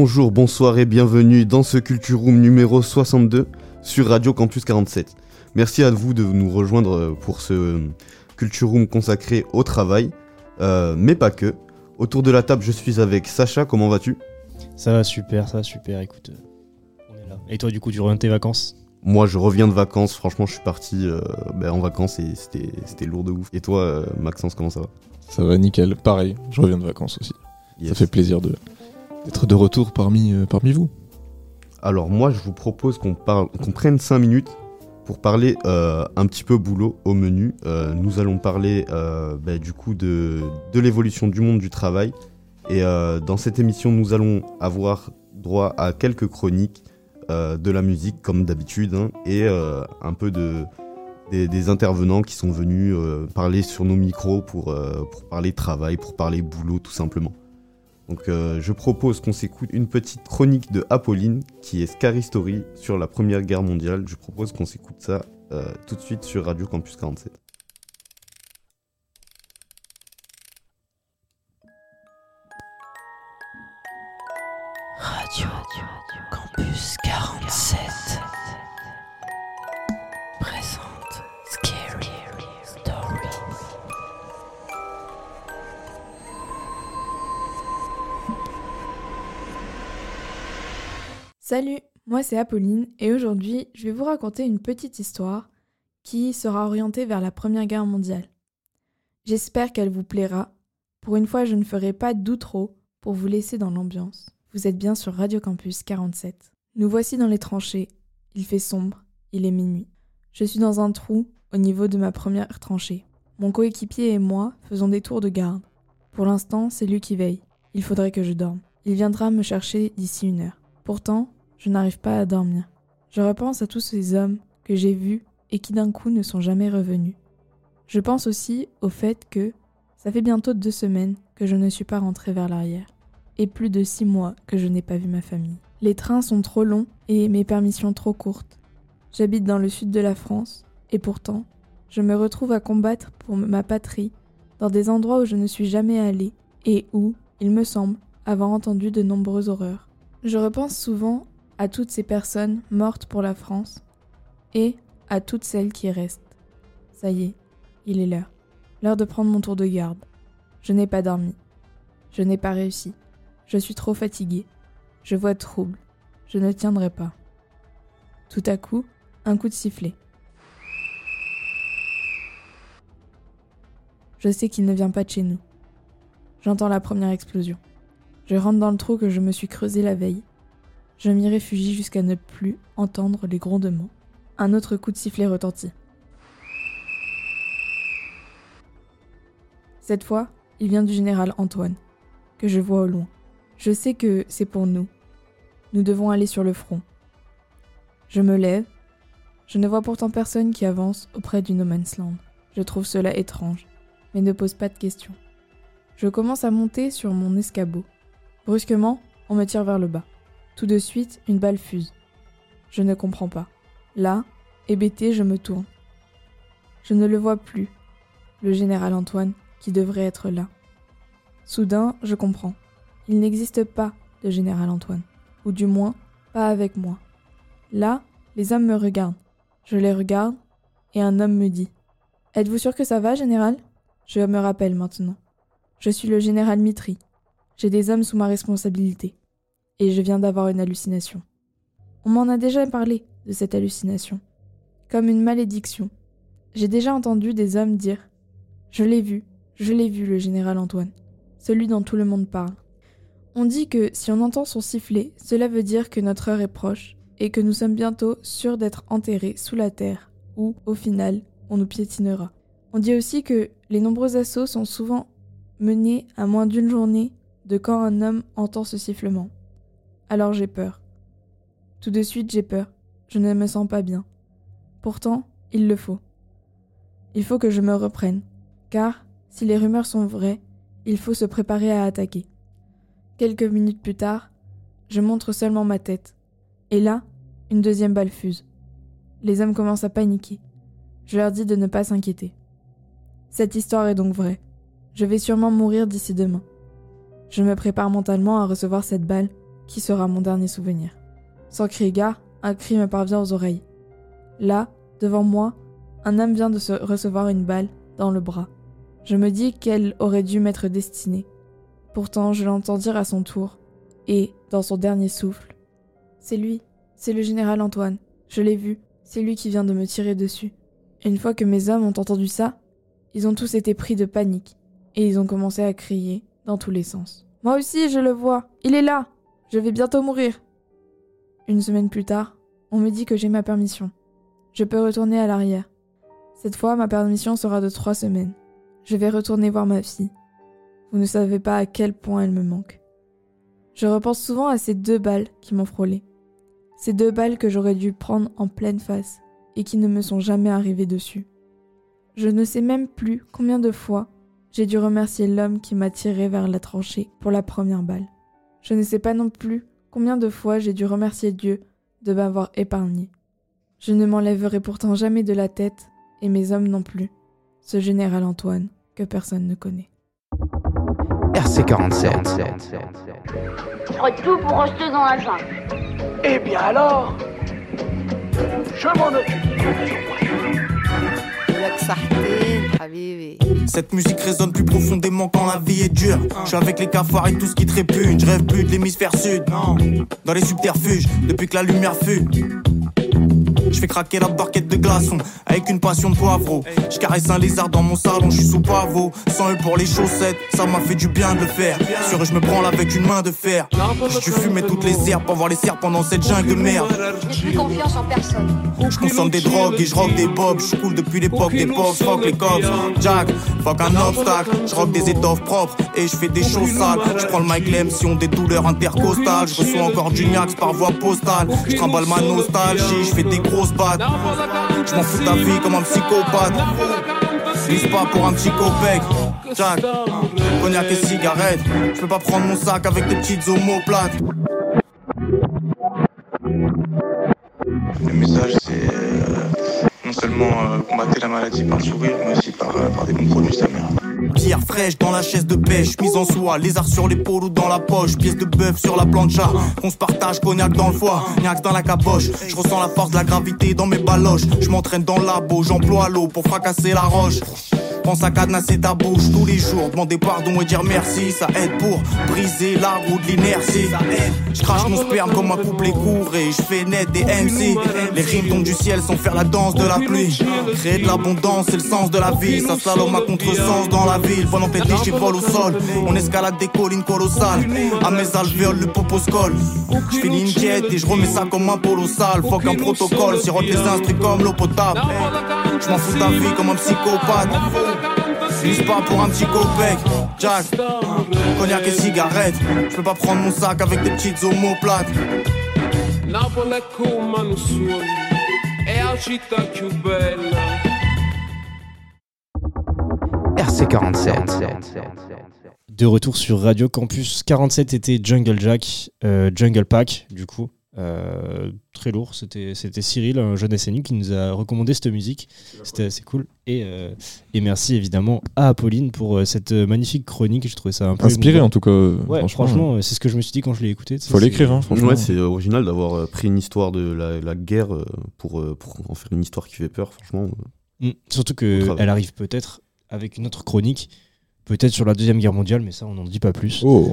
Bonjour, bonsoir et bienvenue dans ce Culture Room numéro 62 sur Radio Campus 47. Merci à vous de nous rejoindre pour ce Culture Room consacré au travail, euh, mais pas que. Autour de la table, je suis avec Sacha, comment vas-tu? Ça va super, ça va super, écoute, euh, on est là. Et toi du coup, tu reviens de tes vacances? Moi, je reviens de vacances, franchement, je suis parti euh, ben, en vacances et c'était c'était lourd de ouf. Et toi, euh, Maxence, comment ça va? Ça va nickel, pareil, je reviens de vacances aussi. Yes. Ça fait plaisir de d'être de retour parmi, euh, parmi vous. Alors moi, je vous propose qu'on parle, qu'on prenne 5 minutes pour parler euh, un petit peu boulot au menu. Euh, nous allons parler bah, du coup de, de l'évolution du monde du travail. Et dans cette émission, nous allons avoir droit à quelques chroniques de la musique comme d'habitude hein, et un peu de des, intervenants qui sont venus parler sur nos micros pour, pour parler travail, pour parler boulot tout simplement. Donc euh, je propose qu'on s'écoute une petite chronique de Apolline qui est Scary Story sur la Première Guerre mondiale. Je propose qu'on s'écoute ça euh, tout de suite sur Radio Campus 47. C'est Apolline et aujourd'hui je vais vous raconter une petite histoire qui sera orientée vers la Première Guerre mondiale. J'espère qu'elle vous plaira. Pour une fois je ne ferai pas d'outro pour vous laisser dans l'ambiance. Vous êtes bien sur Radio Campus 47. Nous voici dans les tranchées. Il fait sombre, il est minuit. Je suis dans un trou au niveau de ma première tranchée. Mon coéquipier et moi faisons des tours de garde. Pour l'instant, c'est lui qui veille. Il faudrait que je dorme. Il viendra me chercher d'ici une heure. Pourtant, je n'arrive pas à dormir. Je repense à tous ces hommes que j'ai vus et qui d'un coup ne sont jamais revenus. Je pense aussi au fait que ça fait bientôt deux semaines que je ne suis pas rentrée vers l'arrière et plus de six mois que je n'ai pas vu ma famille. Les trains sont trop longs et mes permissions trop courtes. J'habite dans le sud de la France et pourtant, je me retrouve à combattre pour ma patrie dans des endroits où je ne suis jamais allée et où, il me semble, avoir entendu de nombreuses horreurs. Je repense souvent à toutes ces personnes mortes pour la France et à toutes celles qui restent. Ça y est, il est l'heure. L'heure de prendre mon tour de garde. Je n'ai pas dormi. Je n'ai pas réussi. Je suis trop fatiguée. Je vois trouble. Je ne tiendrai pas. Tout à coup, un coup de sifflet. Je sais qu'il ne vient pas de chez nous. J'entends la première explosion. Je rentre dans le trou que je me suis creusé la veille. Je m'y réfugie jusqu'à ne plus entendre les grondements. Un autre coup de sifflet retentit. Cette fois, il vient du général Antoine, que je vois au loin. Je sais que c'est pour nous. Nous devons aller sur le front. Je me lève. Je ne vois pourtant personne qui avance auprès du No Man's Land. Je trouve cela étrange, mais ne pose pas de questions. Je commence à monter sur mon escabeau. Brusquement, on me tire vers le bas. Tout de suite, une balle fuse. Je ne comprends pas. Là, hébété, je me tourne. Je ne le vois plus. Le général Antoine, qui devrait être là. Soudain, je comprends. Il n'existe pas de général Antoine. Ou du moins, pas avec moi. Là, les hommes me regardent. Je les regarde, et un homme me dit Êtes-vous sûr que ça va, général? Je me rappelle maintenant. Je suis le général Mitri. J'ai des hommes sous ma responsabilité. Et je viens d'avoir une hallucination. On m'en a déjà parlé de cette hallucination. Comme une malédiction. J'ai déjà entendu des hommes dire Je l'ai vu, je l'ai vu, le général Antoine. Celui dont tout le monde parle. On dit que si on entend son sifflet, cela veut dire que notre heure est proche et que nous sommes bientôt sûrs d'être enterrés sous la terre, où, au final, on nous piétinera. On dit aussi que les nombreux assauts sont souvent menés à moins d'une journée de quand un homme entend ce sifflement. Alors j'ai peur. Tout de suite j'ai peur. Je ne me sens pas bien. Pourtant, il le faut. Il faut que je me reprenne, car si les rumeurs sont vraies, il faut se préparer à attaquer. Quelques minutes plus tard, je montre seulement ma tête. Et là, une deuxième balle fuse. Les hommes commencent à paniquer. Je leur dis de ne pas s'inquiéter. Cette histoire est donc vraie. Je vais sûrement mourir d'ici demain. Je me prépare mentalement à recevoir cette balle qui sera mon dernier souvenir. Sans crier gare, un cri me parvient aux oreilles. Là, devant moi, un homme vient de se recevoir une balle dans le bras. Je me dis qu'elle aurait dû m'être destinée. Pourtant, je l'entends dire à son tour, et, dans son dernier souffle, C'est lui, c'est le général Antoine, je l'ai vu, c'est lui qui vient de me tirer dessus. Une fois que mes hommes ont entendu ça, ils ont tous été pris de panique, et ils ont commencé à crier dans tous les sens. Moi aussi, je le vois, il est là, je vais bientôt mourir. Une semaine plus tard, on me dit que j'ai ma permission. Je peux retourner à l'arrière. Cette fois, ma permission sera de trois semaines. Je vais retourner voir ma fille. Vous ne savez pas à quel point elle me manque. Je repense souvent à ces deux balles qui m'ont frôlé. Ces deux balles que j'aurais dû prendre en pleine face et qui ne me sont jamais arrivées dessus. Je ne sais même plus combien de fois j'ai dû remercier l'homme qui m'a tiré vers la tranchée pour la première balle. Je ne sais pas non plus combien de fois j'ai dû remercier Dieu de m'avoir épargné. Je ne m'enlèverai pourtant jamais de la tête, et mes hommes non plus, ce général Antoine que personne ne connaît. RC47. Je ferai tout pour rester dans la jungle. Eh bien alors, je m'en occupe. Cette musique résonne plus profondément quand la vie est dure. Je suis avec les cafards et tout ce qui trépugne. Je rêve plus de l'hémisphère sud, non. Dans les subterfuges, depuis que la lumière fut. Je fais craquer la barquette de glaçons avec une passion de poivreau. Je caresse un lézard dans mon salon, je suis sous pavot. Sans eux pour les chaussettes, ça m'a fait du bien de le faire. Sur eux, je me branle avec une main de fer. Je fumais toutes les herbes pour voir les serpents dans cette jungle de merde. Je n'ai plus confiance en personne. Je consomme des drogues et je rock des bobs. Je coule depuis l'époque des box, fuck les cops. Jack, fuck un obstacle. Je rock des étoffes propres et je fais des choses sales. Je prends le mic si ont des douleurs intercostales. Je reçois encore du Niax par voie postale. Je trimballe ma nostalgie, je fais des Je m'en fous ta vie comme un psychopathe. Vise pas pour un petit copec. Jack, cognac et cigarette. Je peux pas prendre mon sac avec des petites omoplates. Le message, c'est euh, non seulement euh, combattre la maladie par le sourire, mais aussi par, euh, par des bons produits, sa mère. Pierre fraîche dans la chaise de pêche, mise en soie, lézard sur l'épaule ou dans la poche, pièce de bœuf sur la plancha, qu'on se partage, cognac dans le foie, niax dans la caboche, je ressens la force de la gravité dans mes baloches, je m'entraîne dans le labo, j'emploie l'eau pour fracasser la roche. Pense à cadenasser ta bouche tous les jours, demander pardon et dire merci, ça aide pour briser la roue de l'inertie. Je crache mon sperme comme un couplet court et je fais naître des MC. Les rimes tombent du ciel sans faire la danse de la pluie. Créer de l'abondance, c'est le sens de la vie. Ça slalom à contresens dans la ville. Pendant péter, j'ai vol au sol. On escalade des collines colossales. À mes alvéoles, le popo se colle. Je finis une quête et je remets ça comme un polo sale. Fuck un protocole, sirote les instruments comme l'eau potable. Je m'en fous de ta vie comme un psychopathe. Vise pas pour un petit copec, Jack. Cognac et cigarette. Je peux pas prendre mon sac avec des petites omoplates. Napoli è come un sogno, è la città più bella. RC47. De retour sur Radio Campus 47 était Jungle Jack, euh, Jungle Pack, du coup. Euh, très lourd, c'était Cyril, un jeune SNU, qui nous a recommandé cette musique. C'était assez cool. Et, euh, et merci évidemment à Apolline pour euh, cette magnifique chronique. Je trouvais ça un peu. Inspiré en tout cas. Ouais, franchement. franchement, c'est ce que je me suis dit quand je l'ai écouté. Faut c'est- l'écrire, hein, franchement. Ouais, c'est original d'avoir pris une histoire de la, la guerre pour, pour en faire une histoire qui fait peur, franchement. Mm. Surtout qu'elle arrive peut-être avec une autre chronique, peut-être sur la Deuxième Guerre mondiale, mais ça, on n'en dit pas plus. Oh,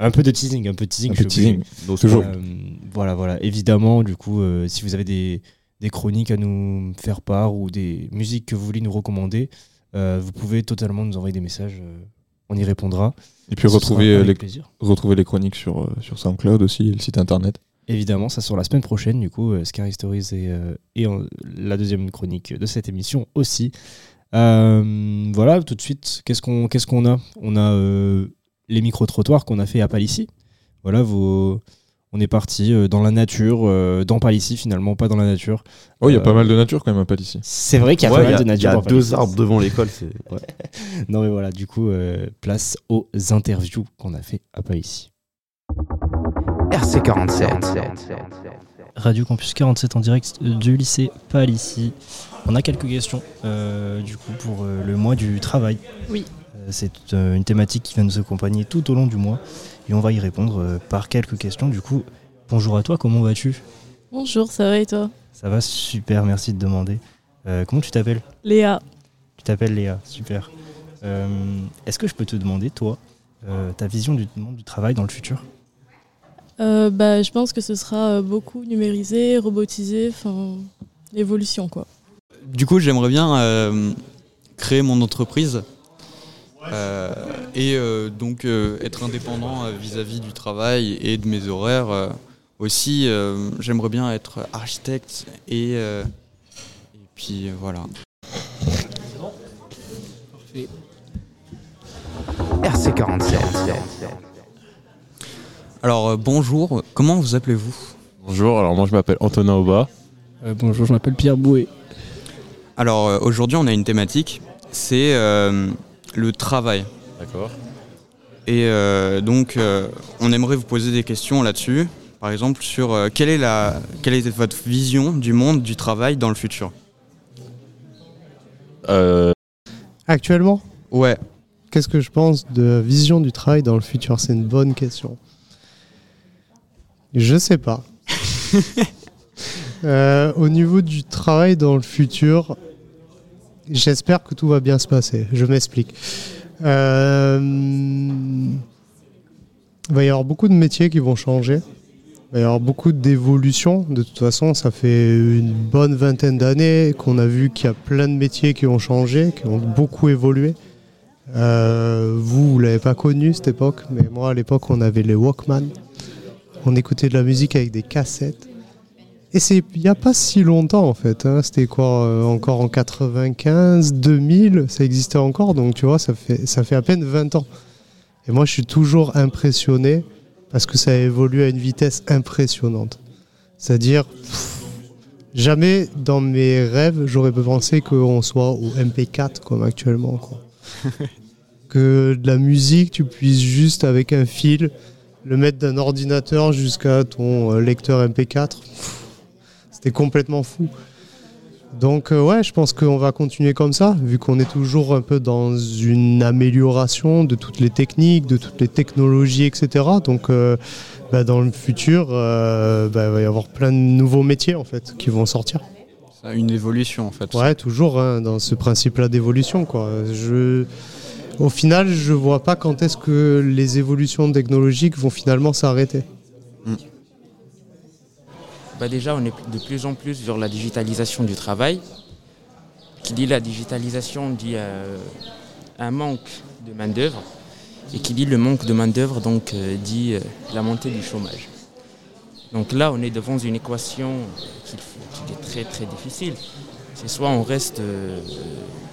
Un peu de teasing, un peu de teasing. un peu obligé. teasing. Donc, Toujours. Euh, voilà, voilà. Évidemment, du coup, euh, si vous avez des, des chroniques à nous faire part ou des musiques que vous voulez nous recommander, euh, vous pouvez totalement nous envoyer des messages. on y répondra. Et puis retrouver, les, plaisir. retrouver les chroniques sur, sur SoundCloud aussi et le site internet. Évidemment, ça sera la semaine prochaine, du coup, euh, Scary Stories et, euh, et en- la deuxième chronique de cette émission aussi. Euh, voilà, tout de suite, qu'est-ce qu'on qu'est-ce qu'on a? On a les micro-trottoirs qu'on a fait à Palissy. Voilà, vos... on est parti euh, dans la nature, euh, dans Palissy finalement, pas dans la nature. Oh, il y a Euh, pas mal de nature quand même à Palissy. C'est vrai qu'il y a Ouais, pas mal de nature. Il y a deux arbres devant l'école. ouais. Non mais voilà, du coup, euh, place aux interviews qu'on a fait à Palissy. RC47. Radio Campus 47 en direct du lycée Palissy. On a quelques questions euh, du coup pour euh, le mois du travail. Oui. C'est euh, une thématique qui va nous accompagner tout au long du mois et on va y répondre euh, par quelques questions. Du coup, bonjour à toi, comment vas-tu? Bonjour, ça va et toi? Ça va super, merci de demander. Euh, comment tu t'appelles? Léa. Tu t'appelles Léa, super. Euh, Est-ce que je peux te demander, toi, euh, ta vision du monde du travail dans le futur? Euh, bah, je pense que ce sera beaucoup numérisé, robotisé, enfin, l'évolution quoi. Du coup, j'aimerais bien euh, créer mon entreprise euh, et euh, donc euh, être indépendant euh, vis-à-vis du travail et de mes horaires. euh. aussi, euh, j'aimerais bien être architecte et, euh, et puis euh, voilà. RC47. Alors euh, bonjour, comment vous appelez-vous? Bonjour, alors moi je m'appelle Antonin Auba. bonjour, je m'appelle Pierre Bouet. Alors euh, aujourd'hui, on a une thématique, c'est euh, le travail. D'accord. Et euh, donc, euh, on aimerait vous poser des questions là-dessus. Par exemple, sur euh, quelle, est la, quelle est votre vision du monde du travail dans le futur? Actuellement? Ouais. Qu'est-ce que je pense de vision du travail dans le futur? C'est une bonne question. Je sais pas. Euh, au niveau du travail dans le futur, j'espère que tout va bien se passer. Je m'explique. Euh, il va y avoir beaucoup de métiers qui vont changer. Il va y avoir beaucoup d'évolutions. De toute façon, ça fait une bonne vingtaine d'années qu'on a vu qu'il y a plein de métiers qui ont changé, qui ont beaucoup évolué. Euh, vous, vous l'avez pas connu cette époque, mais moi à l'époque on avait les Walkman. On écoutait de la musique avec des cassettes. Et c'est il n'y a pas si longtemps en fait. hein. C'était quoi euh, Encore en 95, 2000, ça existait encore. Donc tu vois, ça fait, ça fait à peine 20 ans. Et moi je suis toujours impressionné parce que ça a évolué à une vitesse impressionnante. C'est-à-dire, jamais dans mes rêves j'aurais pu penser qu'on soit au MP4 comme actuellement. Quoi que de la musique, tu puisses juste avec un fil le mettre d'un ordinateur jusqu'à ton euh, lecteur MP4. Pff, C'était complètement fou. Donc euh, ouais, je pense qu'on va continuer comme ça, vu qu'on est toujours un peu dans une amélioration de toutes les techniques, de toutes les technologies, etc. Donc euh, bah, dans le futur, euh, bah, il va y avoir plein de nouveaux métiers en fait qui vont sortir. Une évolution en fait. Ouais, toujours hein, dans ce principe-là d'évolution. quoi. Je... Au final, je vois pas quand est-ce que les évolutions technologiques vont finalement s'arrêter. Bah déjà, on est de plus en plus vers la digitalisation du travail. Qui dit la digitalisation dit euh, un manque de main-d'œuvre. Et qui dit le manque de main-d'œuvre euh, dit euh, la montée du chômage. Donc là, on est devant une équation qui est très très difficile. C'est soit on reste,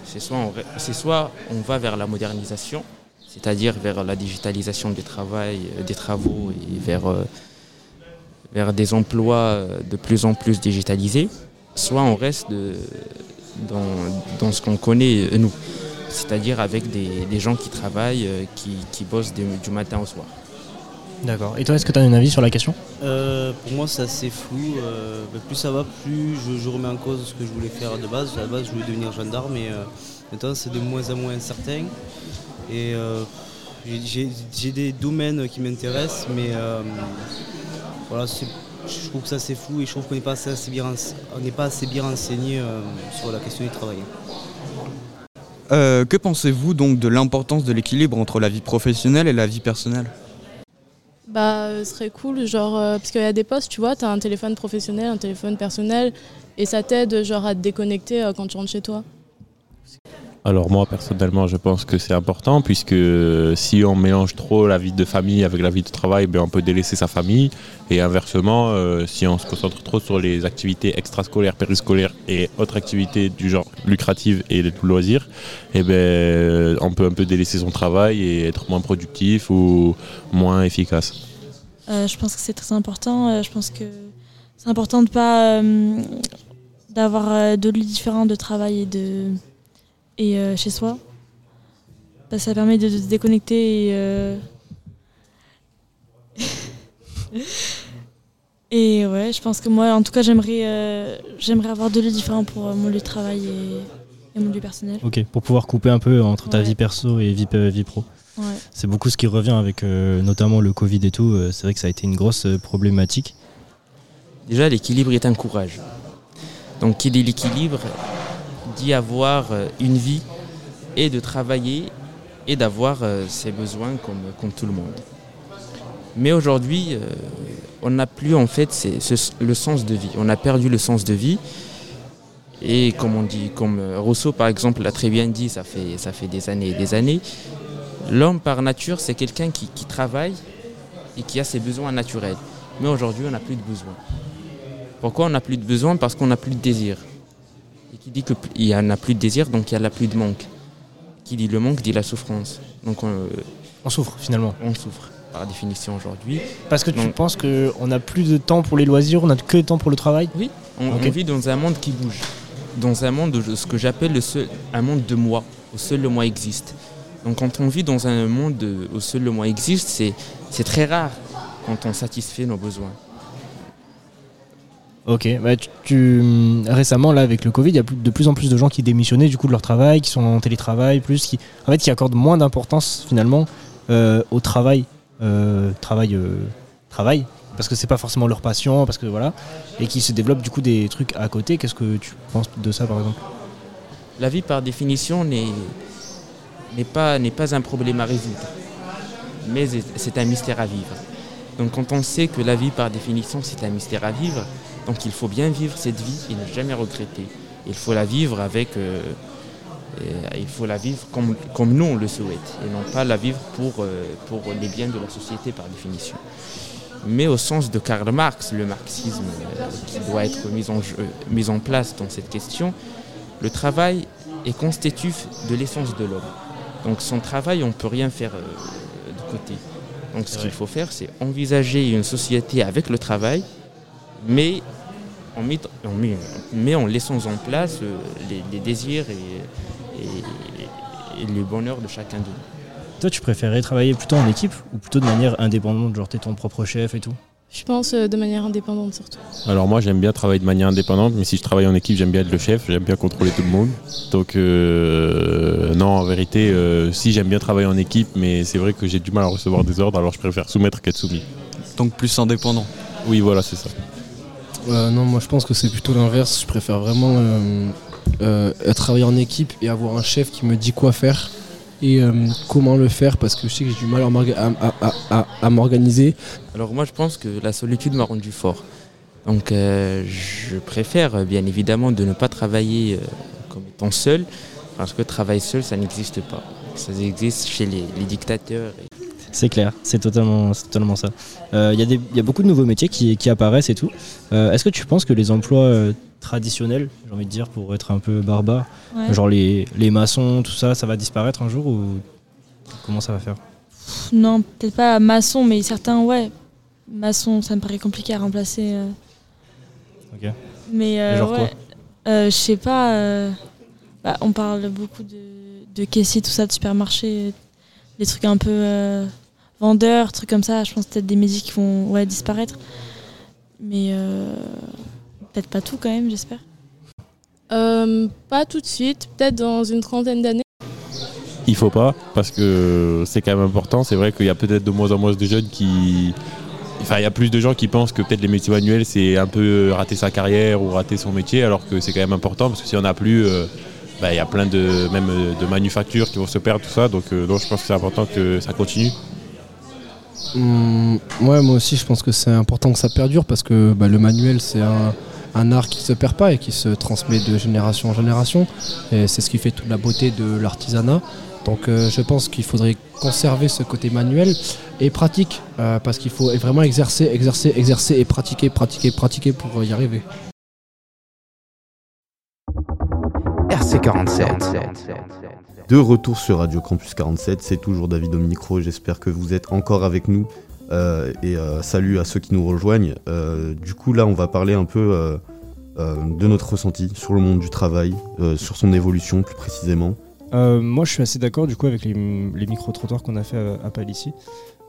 c'est soit soit on va vers la modernisation, c'est-à-dire vers la digitalisation des, travail, des travaux et vers, vers des emplois euh, de plus en plus digitalisés, soit on reste de- dans, dans ce qu'on connaît euh, nous, c'est-à-dire avec des, des gens qui travaillent, euh, qui, qui bossent du- du matin au soir. D'accord. Et toi, est-ce que tu as un avis sur la question? Euh, pour moi, c'est assez flou. Euh, bah, plus ça va, plus je, je remets en cause ce que je voulais faire de base. À la base, je voulais devenir gendarme, euh, maintenant, c'est de moins en moins incertain. Et euh, j'ai- des domaines qui m'intéressent, mais euh, voilà, je trouve que ça c'est flou et je trouve qu'on n'est pas assez, bien, rense- on n'est pas assez bien renseigné euh, sur la question du travail. Euh, que pensez-vous donc de l'importance de l'équilibre entre la vie professionnelle et la vie personnelle? Bah, euh, ce serait cool, genre, euh, parce qu'il y a des postes, tu vois, tu as un téléphone professionnel, un téléphone personnel, et ça t'aide, genre, à te déconnecter euh, quand tu rentres chez toi. Alors moi personnellement je pense que c'est important puisque si on mélange trop la vie de famille avec la vie de travail, ben, on peut délaisser sa famille et inversement euh, si on se concentre trop sur les activités extrascolaires, périscolaires et autres activités du genre lucratives et de loisirs, et ben, on peut un peu délaisser son travail et être moins productif ou moins efficace. Euh, je pense que c'est très important. Euh, je pense que c'est important de pas d'avoir deux lieux différents de travail et de et euh, chez soi. Que ça permet de, de se déconnecter et euh, et ouais, je pense que moi, en tout cas, j'aimerais euh, j'aimerais avoir deux lieux différents pour euh, mon lieu de travail et, et mon lieu personnel. Ok, pour pouvoir couper un peu entre ta Ouais. vie perso et vie, vie pro. Ouais. C'est beaucoup ce qui revient avec euh, notamment le Covid et tout. c'est vrai que ça a été une grosse problématique. Déjà, l'équilibre est un courage. Donc, qui dit l'équilibre? Dit avoir euh, une vie et de travailler et d'avoir euh, ses besoins comme, comme tout le monde. Mais aujourd'hui, euh, on n'a plus en fait le sens de vie. On a perdu le sens de vie. Et comme on dit, comme euh, Rousseau par exemple l'a très bien dit, ça fait, ça fait des années et des années, l'homme par nature c'est quelqu'un qui, qui travaille et qui a ses besoins naturels. Mais aujourd'hui on n'a plus de besoins. Pourquoi on n'a plus de besoin Parce qu'on n'a plus de désir. Et qui dit qu'il n'y en a plus de désir, donc il n'y a plus de manque. Qui dit le manque dit la souffrance. Donc on, On souffre finalement. on souffre par définition aujourd'hui. Parce que tu Donc, penses qu'on a plus de temps pour les loisirs, on a que de temps pour le travail? Oui, on, on vit dans un monde qui bouge. Dans un monde de ce que j'appelle un monde de moi, où seul le moi existe. Donc quand on vit dans un monde de- où seul le moi existe, c'est très rare quand on satisfait nos besoins. Ok, bah, tu, tu- récemment là avec le Covid, il y a de plus en plus de gens qui démissionnaient du coup de leur travail, qui sont en télétravail, plus qui, en fait, qui accordent moins d'importance finalement euh, au travail, euh, travail, euh, travail, parce que c'est pas forcément leur passion, parce que voilà, et qui se développent du coup des trucs à côté. Qu'est-ce que tu penses de ça par exemple? La vie par définition n'est, pas, n'est pas un problème à résoudre, mais c'est un mystère à vivre. Donc quand on sait que la vie par définition c'est un mystère à vivre, donc il faut bien vivre cette vie et ne jamais regretter. Il faut la vivre avec... euh, et il faut la vivre comme, comme nous on le souhaite et non pas la vivre pour, euh, pour les biens de la société par définition. Mais au sens de Karl Marx, le marxisme euh, qui doit être mis en, jeu- mis en place dans cette question, le travail est constitutif de l'essence de l'homme. Donc sans travail, on ne peut rien faire euh, de côté. Donc ce qu'il faut faire, c'est envisager une société avec le travail, mais en, mit- en mit- mais en laissant en place euh, les, les désirs et, et- et le bonheur de chacun d'eux. Toi, tu préférais travailler plutôt en équipe ou plutôt de manière indépendante, genre t'es ton propre chef et tout? Je pense euh, de manière indépendante surtout. Alors moi j'aime bien travailler de manière indépendante, mais si je travaille en équipe j'aime bien être le chef, j'aime bien contrôler tout le monde. Donc euh, non en vérité euh, si j'aime bien travailler en équipe, mais c'est vrai que j'ai du mal à recevoir des ordres, alors je préfère soumettre qu'être soumis. Donc plus indépendant. Oui voilà c'est ça. Euh, non, moi je pense que c'est plutôt l'inverse. Je préfère vraiment euh, euh, travailler en équipe et avoir un chef qui me dit quoi faire et comment le faire parce que je sais que j'ai du mal à à- m'organiser. Alors moi je pense que la solitude m'a rendu fort. Donc je préfère bien évidemment de ne pas travailler comme étant seul, parce que travailler seul ça n'existe pas. Ça existe chez les, dictateurs. C'est clair, c'est totalement, totalement ça. Euh, Il y, a des- il y a beaucoup de nouveaux métiers qui, qui apparaissent et tout. Euh, Est-ce que tu penses que les emplois euh, traditionnels, j'ai envie de dire, pour être un peu barbare, Ouais. genre les, les maçons, tout ça, ça va disparaître un jour ou comment ça va faire? Non, peut-être pas maçon, mais certains, ouais. Maçon, ça me paraît compliqué à remplacer. euh. Ok. Mais euh, genre quoi? ouais. Euh, je sais pas. euh, bah, on parle beaucoup de, de caissiers, tout ça, de supermarché, des trucs un peu euh, vendeurs, trucs comme ça. Je pense peut-être des métiers qui vont ouais, disparaître. Mais euh, peut-être pas tout quand même, j'espère. Euh, pas tout de suite, peut-être dans une trentaine d'années. Il faut pas parce que c'est quand même important. C'est vrai qu'il y a peut-être de moins en moins de jeunes qui. Enfin, il y a plus de gens qui pensent que peut-être les métiers manuels c'est un peu rater sa carrière ou rater son métier, alors que c'est quand même important parce que si on n'a plus, euh, bah, il y a plein de même de manufactures qui vont se perdre tout ça. Donc, euh, donc je pense que c'est important que ça continue. Ouais, moi aussi je pense que c'est important que ça perdure parce que bah, le manuel c'est un, art qui se perd pas et qui se transmet de génération en génération. Et c'est ce qui fait toute la beauté de l'artisanat. Donc euh, je pense qu'il faudrait conserver ce côté manuel et pratique, euh, parce qu'il faut vraiment exercer, exercer, exercer et pratiquer, pratiquer, pratiquer pour y arriver. RC47. De retour sur Radio Campus 47, c'est toujours David au micro, j'espère que vous êtes encore avec nous. Euh, et euh, salut à ceux qui nous rejoignent. Euh, du coup là on va parler un peu euh, euh, de notre ressenti sur le monde du travail, euh, sur son évolution plus précisément. Euh, moi, je suis assez d'accord du coup avec les, les micro-trottoirs qu'on a fait à, à Palissy.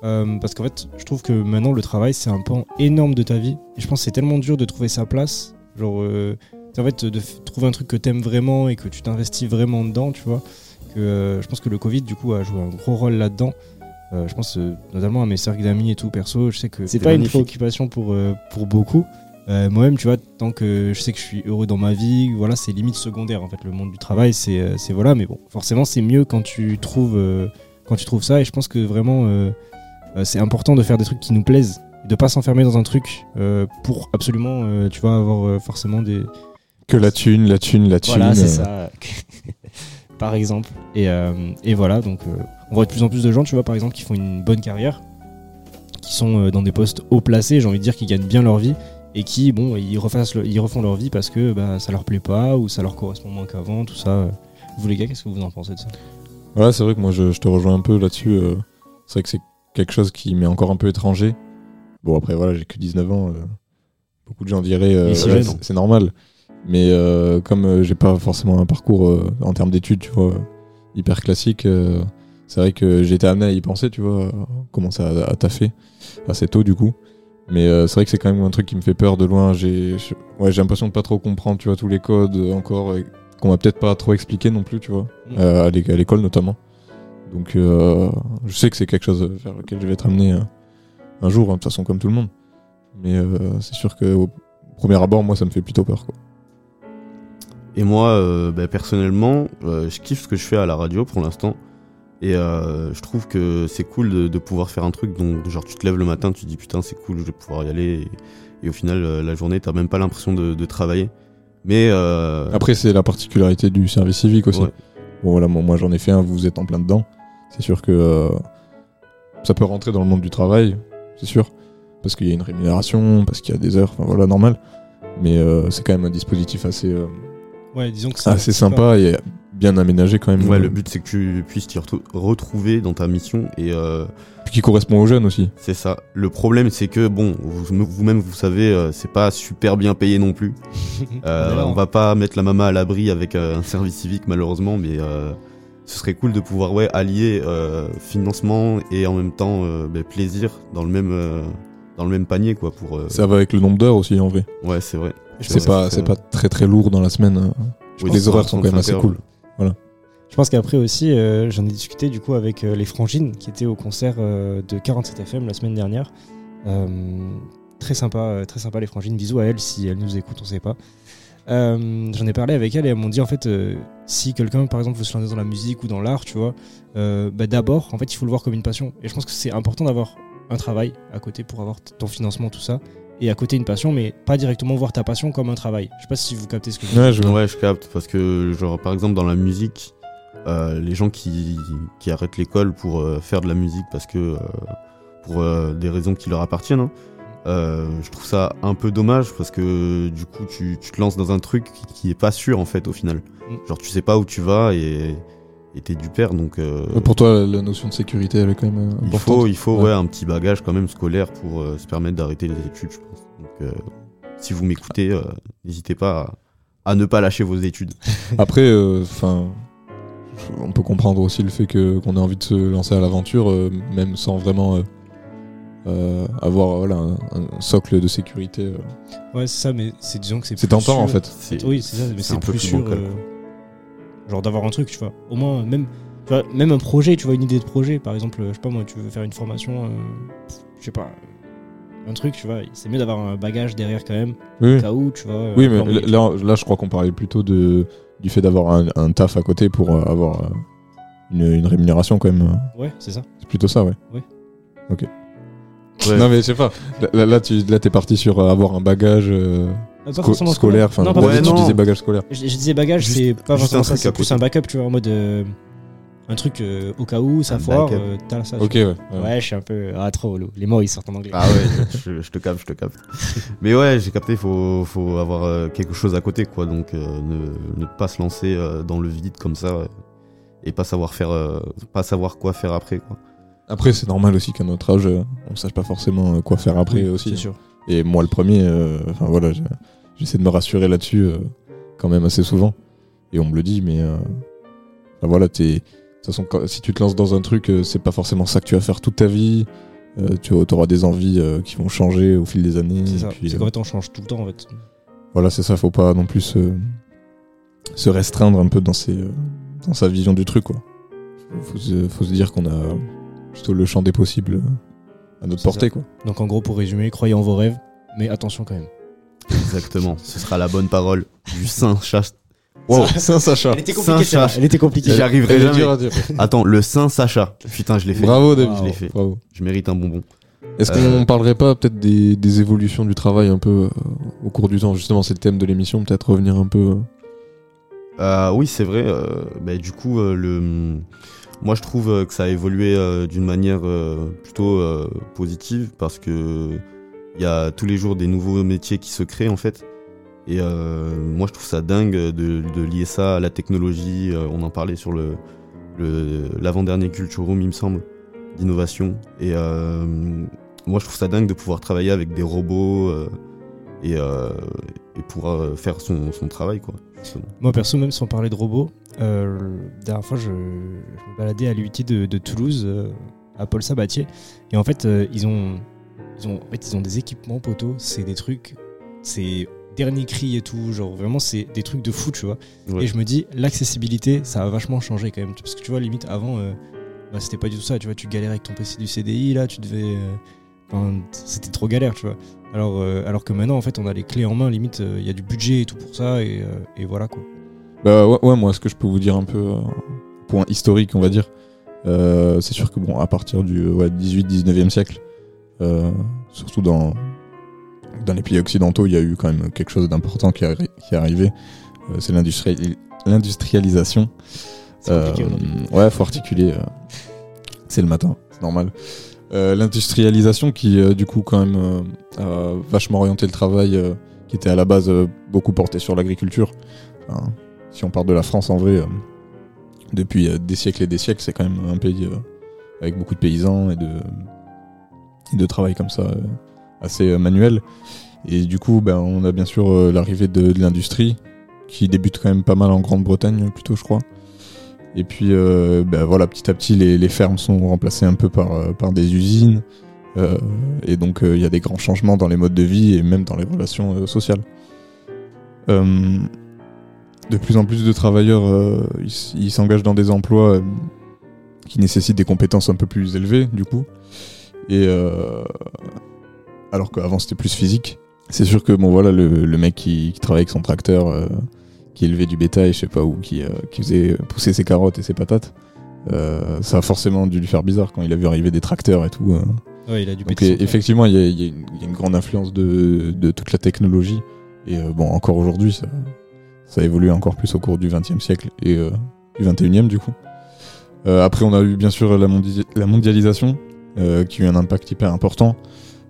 Euh, parce qu'en fait, je trouve que maintenant le travail c'est un pan énorme de ta vie. Et je pense que c'est tellement dur de trouver sa place. Genre, euh, en fait, de trouver un truc que t'aimes vraiment et que tu t'investis vraiment dedans, tu vois. Que euh, je pense que le Covid du coup a joué un gros rôle là-dedans. Euh, je pense euh, notamment à mes cercles d'amis et tout perso. Je sais que c'est pas une préoccupation pour, pour beaucoup. Moi-même, tu vois, tant que je sais que je suis heureux dans ma vie, voilà, c'est limite secondaire en fait. Le monde du travail, c'est voilà, mais bon, forcément, c'est mieux quand tu trouves quand tu trouves ça. Et je pense que vraiment, c'est important de faire des trucs qui nous plaisent, de pas s'enfermer dans un truc euh, pour absolument, euh, tu vois, avoir euh, forcément des Que la thune, la thune, la thune. voilà, c'est euh, ça. par exemple. Et, euh, et voilà, donc euh, on voit de plus en plus de gens, tu vois, par exemple, qui font une bonne carrière, qui sont euh, dans des postes haut placés, j'ai envie de dire, qui gagnent bien leur vie, et qui, bon, ils, refassent le- ils refont leur vie parce que bah, ça leur plaît pas, ou ça leur correspond moins qu'avant, tout ça. Vous les gars, qu'est-ce que vous en pensez de ça? Ouais, c'est vrai que moi je, je te rejoins un peu là-dessus. c'est vrai que c'est quelque chose qui m'est encore un peu étranger. Bon, après, voilà, j'ai que 19 ans. beaucoup de gens diraient ouais, c'est normal. Mais euh, comme euh, j'ai pas forcément un parcours euh, en termes d'études, tu vois, hyper classique, euh, c'est vrai que j'ai été amené à y penser, tu vois, à commencer à, à taffer assez tôt du coup. Mais euh, c'est vrai que c'est quand même un truc qui me fait peur de loin. J'ai ouais, j'ai l'impression de pas trop comprendre, tu vois, tous les codes euh, encore, qu'on m'a peut-être pas trop expliqué non plus, tu vois, Mm. euh, à l'é- à l'école notamment. Donc euh, je sais que c'est quelque chose vers lequel je vais être amené euh, un jour, hein, de toute façon comme tout le monde. Mais euh, c'est sûr que au premier abord, moi, ça me fait plutôt peur. Quoi. Et moi, euh, bah, personnellement, euh, je kiffe ce que je fais à la radio pour l'instant. Et euh, je trouve que c'est cool de, de pouvoir faire un truc dont, genre, tu te lèves le matin, tu te dis putain, c'est cool, je vais pouvoir y aller. Et, et au final, la journée, t'as même pas l'impression de, de travailler. Mais Après, c'est la particularité du service civique aussi. Ouais. Bon, voilà, moi, moi, j'en ai fait un, vous êtes en plein dedans. C'est sûr que ça peut rentrer dans le monde du travail, c'est sûr. Parce qu'il y a une rémunération, parce qu'il y a des heures, enfin voilà, normal. Mais c'est quand même un dispositif assez, Ouais, disons que c'est assez pas- sympa et bien aménagé quand même. ouais, le but, c'est que tu puisses t'y retrouver dans ta mission. Et euh, Puis qui correspond aux jeunes aussi. c'est ça. Le problème, c'est que, bon, vous- vous-même, vous savez, euh, c'est pas super bien payé non plus. Euh, on va pas mettre la maman à l'abri avec euh, un service civique malheureusement, mais euh, ce serait cool de pouvoir ouais allier euh, financement et en même temps euh, ben, plaisir dans le même euh, dans le même panier quoi pour. euh, Ça va avec le nombre d'heures aussi en vrai. Ouais c'est vrai. C'est pas, c'est pas très très lourd dans la semaine. hein. Oui, que les horaires sont quand même 35 assez cool. Voilà. Je pense qu'après aussi, euh, j'en ai discuté du coup avec euh, les Frangines qui étaient au concert euh, de 47 FM la semaine dernière. Euh, très sympa, euh, très sympa les Frangines. Bisous à elles si elles nous écoutent, on sait pas. Euh, j'en ai parlé avec elles et elles m'ont dit en fait euh, si quelqu'un par exemple veut se lancer dans la musique ou dans l'art, tu vois, euh, bah, d'abord en fait il faut le voir comme une passion. Et je pense que c'est important d'avoir un travail à côté pour avoir ton financement tout ça et à côté une passion, mais pas directement voir ta passion comme un travail. Je sais pas si vous captez ce que je veux dire. Ouais, je capte parce que genre par exemple dans la musique, euh, les gens qui, qui arrêtent l'école pour euh, faire de la musique parce que euh, pour des raisons qui leur appartiennent, hein, je trouve ça un peu dommage parce que du coup tu, tu te lances dans un truc qui, qui est pas sûr en fait au final. Mm. Genre tu sais pas où tu vas et t'es du père donc. euh, Pour toi, la notion de sécurité, elle est quand même euh, il importante. faut, il faut Ouais. ouais. un petit bagage quand même scolaire pour euh, se permettre d'arrêter les études, je pense. Donc, euh, si vous m'écoutez, euh, n'hésitez pas à, à ne pas lâcher vos études. Après, euh, enfin, on peut comprendre aussi le fait que qu'on ait envie de se lancer à l'aventure, euh, même sans vraiment euh, euh, avoir voilà, un, un socle de sécurité. euh. Ouais, c'est ça, mais c'est disons que c'est C'est tentant, sûr. en fait. C'est- Oui, c'est ça, mais c'est c'est un peu plus plus sûr. bancal, euh, genre d'avoir un truc, tu vois. Au moins, même, tu vois, même un projet, tu vois, une idée de projet. Par exemple, je sais pas moi, tu veux faire une formation, euh, je sais pas, un truc, tu vois. C'est mieux d'avoir un bagage derrière quand même. Oui. Cas où, tu vois. euh, Oui, mais là, là, je crois qu'on parlait plutôt de, du fait d'avoir un, un taf à côté pour euh, avoir euh, une, une rémunération quand même. Ouais, c'est ça. C'est plutôt ça, ouais. Ouais. Ok. Ouais. Non, mais je sais pas. Là, là, tu là, t'es parti sur avoir un bagage. Pas Sco- forcément scolaire, enfin, Non, pas ouais, tu disais bagage scolaire. Je, je disais bagage, c'est pas juste forcément un ça, c'est plus un backup, tu vois, en mode. euh, un truc euh, au cas où ça Un foire, euh, t'as ça. Ok, ouais, ouais. Ouais, je suis un peu. Ah, trop relou. Les mots, ils sortent en anglais. Ah ouais, je, je te capte, je te capte. Mais ouais, j'ai capté, il faut, faut avoir euh, quelque chose à côté, quoi. Donc euh, ne, ne pas se lancer euh, dans le vide comme ça euh, et pas savoir faire, euh, pas savoir quoi faire après, quoi. Après, c'est normal aussi qu'à notre âge, on sache pas forcément quoi faire après aussi. c'est sûr. Et moi, le premier, euh, enfin voilà, j'essaie de me rassurer là-dessus euh, quand même assez souvent. Et on me le dit, mais euh, enfin, voilà, t'es. De toute façon, quand- si tu te lances dans un truc, euh, c'est pas forcément ça que tu vas faire toute ta vie. Euh, tu auras des envies qui vont changer au fil des années. C'est ça. puis, C'est qu'en fait, on change tout le temps, en fait. voilà, c'est ça, faut pas non plus se, se restreindre un peu dans, ses, dans sa vision du truc, quoi. Faut, se, faut se dire qu'on a plutôt le champ des possibles à notre C'est portée, ça. quoi. Donc, en gros, pour résumer, croyez en vos rêves, mais attention quand même. Exactement. Ce sera la bonne parole du Saint Sacha. Wow. Saint Sacha. Elle était compliquée, celle-là. Elle était compliquée. J'y arriverai jamais. Attends, le Saint Sacha. Putain, je l'ai fait. Bravo, David. Je l'ai fait. Bravo. Je mérite un bonbon. Est-ce Euh, qu'on parlerait pas peut-être des, des évolutions du travail un peu euh, au cours du temps? Justement, c'est le thème de l'émission, peut-être revenir un peu. euh, Euh, oui, c'est vrai. euh, bah, du coup, euh, le, moi, je trouve que ça a évolué euh, d'une manière euh, plutôt euh, positive parce que il y a tous les jours des nouveaux métiers qui se créent en fait. Et euh, moi, je trouve ça dingue de, lier ça à la technologie. Euh, on en parlait sur le l'avant-dernier Culture Room, il me semble, d'innovation. Et euh, moi, je trouve ça dingue de pouvoir travailler avec des robots et, et pouvoir faire son, travail, quoi. Moi, perso, même sans parler de robots, la dernière fois, je, me baladais à l'UIT de, Toulouse, à Paul Sabatier. Et en fait, ils, ont, ils, ont, en fait, ils ont des équipements poteaux. C'est des trucs. C'est dernier cri et tout. Genre, vraiment, c'est des trucs de fou, tu vois. Ouais. Et je me dis, l'accessibilité, ça a vachement changé quand même. Parce que tu vois, limite, avant, euh, bah, c'était pas du tout ça. Tu vois, tu galérais avec ton PC du CDI, là, tu devais. euh, c'était trop galère, tu vois. Alors, euh, alors que maintenant, en fait, on a les clés en main, limite, il y a du budget et tout pour ça, et, et voilà quoi. Bah ouais, ouais, moi, ce que je peux vous dire un peu, point historique, on va dire, c'est sûr que bon, à partir du ouais, 18-19e siècle, surtout dans, dans les pays occidentaux, il y a eu quand même quelque chose d'important qui, qui est arrivé. Euh, c'est l'industri- l'industrialisation. Euh, ouais, faut articuler. euh, c'est le matin, c'est normal. Euh, L'industrialisation qui, euh, du coup, quand même, euh, a vachement orienté le travail, euh, qui était à la base euh, beaucoup porté sur l'agriculture. Enfin, si on parle de la France, en vrai, euh, depuis euh, des siècles et des siècles, c'est quand même un pays euh, avec beaucoup de paysans et de, de travail comme ça, euh, assez euh, manuel. Et du coup, ben, on a bien sûr euh, l'arrivée de, l'industrie, qui débute quand même pas mal en Grande-Bretagne, plutôt, je crois. Et puis, ben, voilà, petit à petit, les, fermes sont remplacées un peu par, par des usines. Et donc, il y a des grands changements dans les modes de vie et même dans les relations sociales. De plus en plus de travailleurs, ils s'engagent dans des emplois qui nécessitent des compétences un peu plus élevées, du coup. Et euh, alors qu'avant c'était plus physique. C'est sûr que bon voilà le, le mec qui, qui travaille avec son tracteur, euh, qui élevait du bétail, je sais pas où, qui, euh, qui faisait pousser ses carottes et ses patates, euh, ça a forcément dû lui faire bizarre quand il a vu arriver des tracteurs et tout. euh. Ouais, il a dû Donc effectivement il y y y a une grande influence de, de toute la technologie et euh, bon encore aujourd'hui ça, ça évolue encore plus au cours du XXe siècle et euh, du XXIe du coup. Euh, après on a eu bien sûr la, mondi- la mondialisation euh, qui a eu un impact hyper important.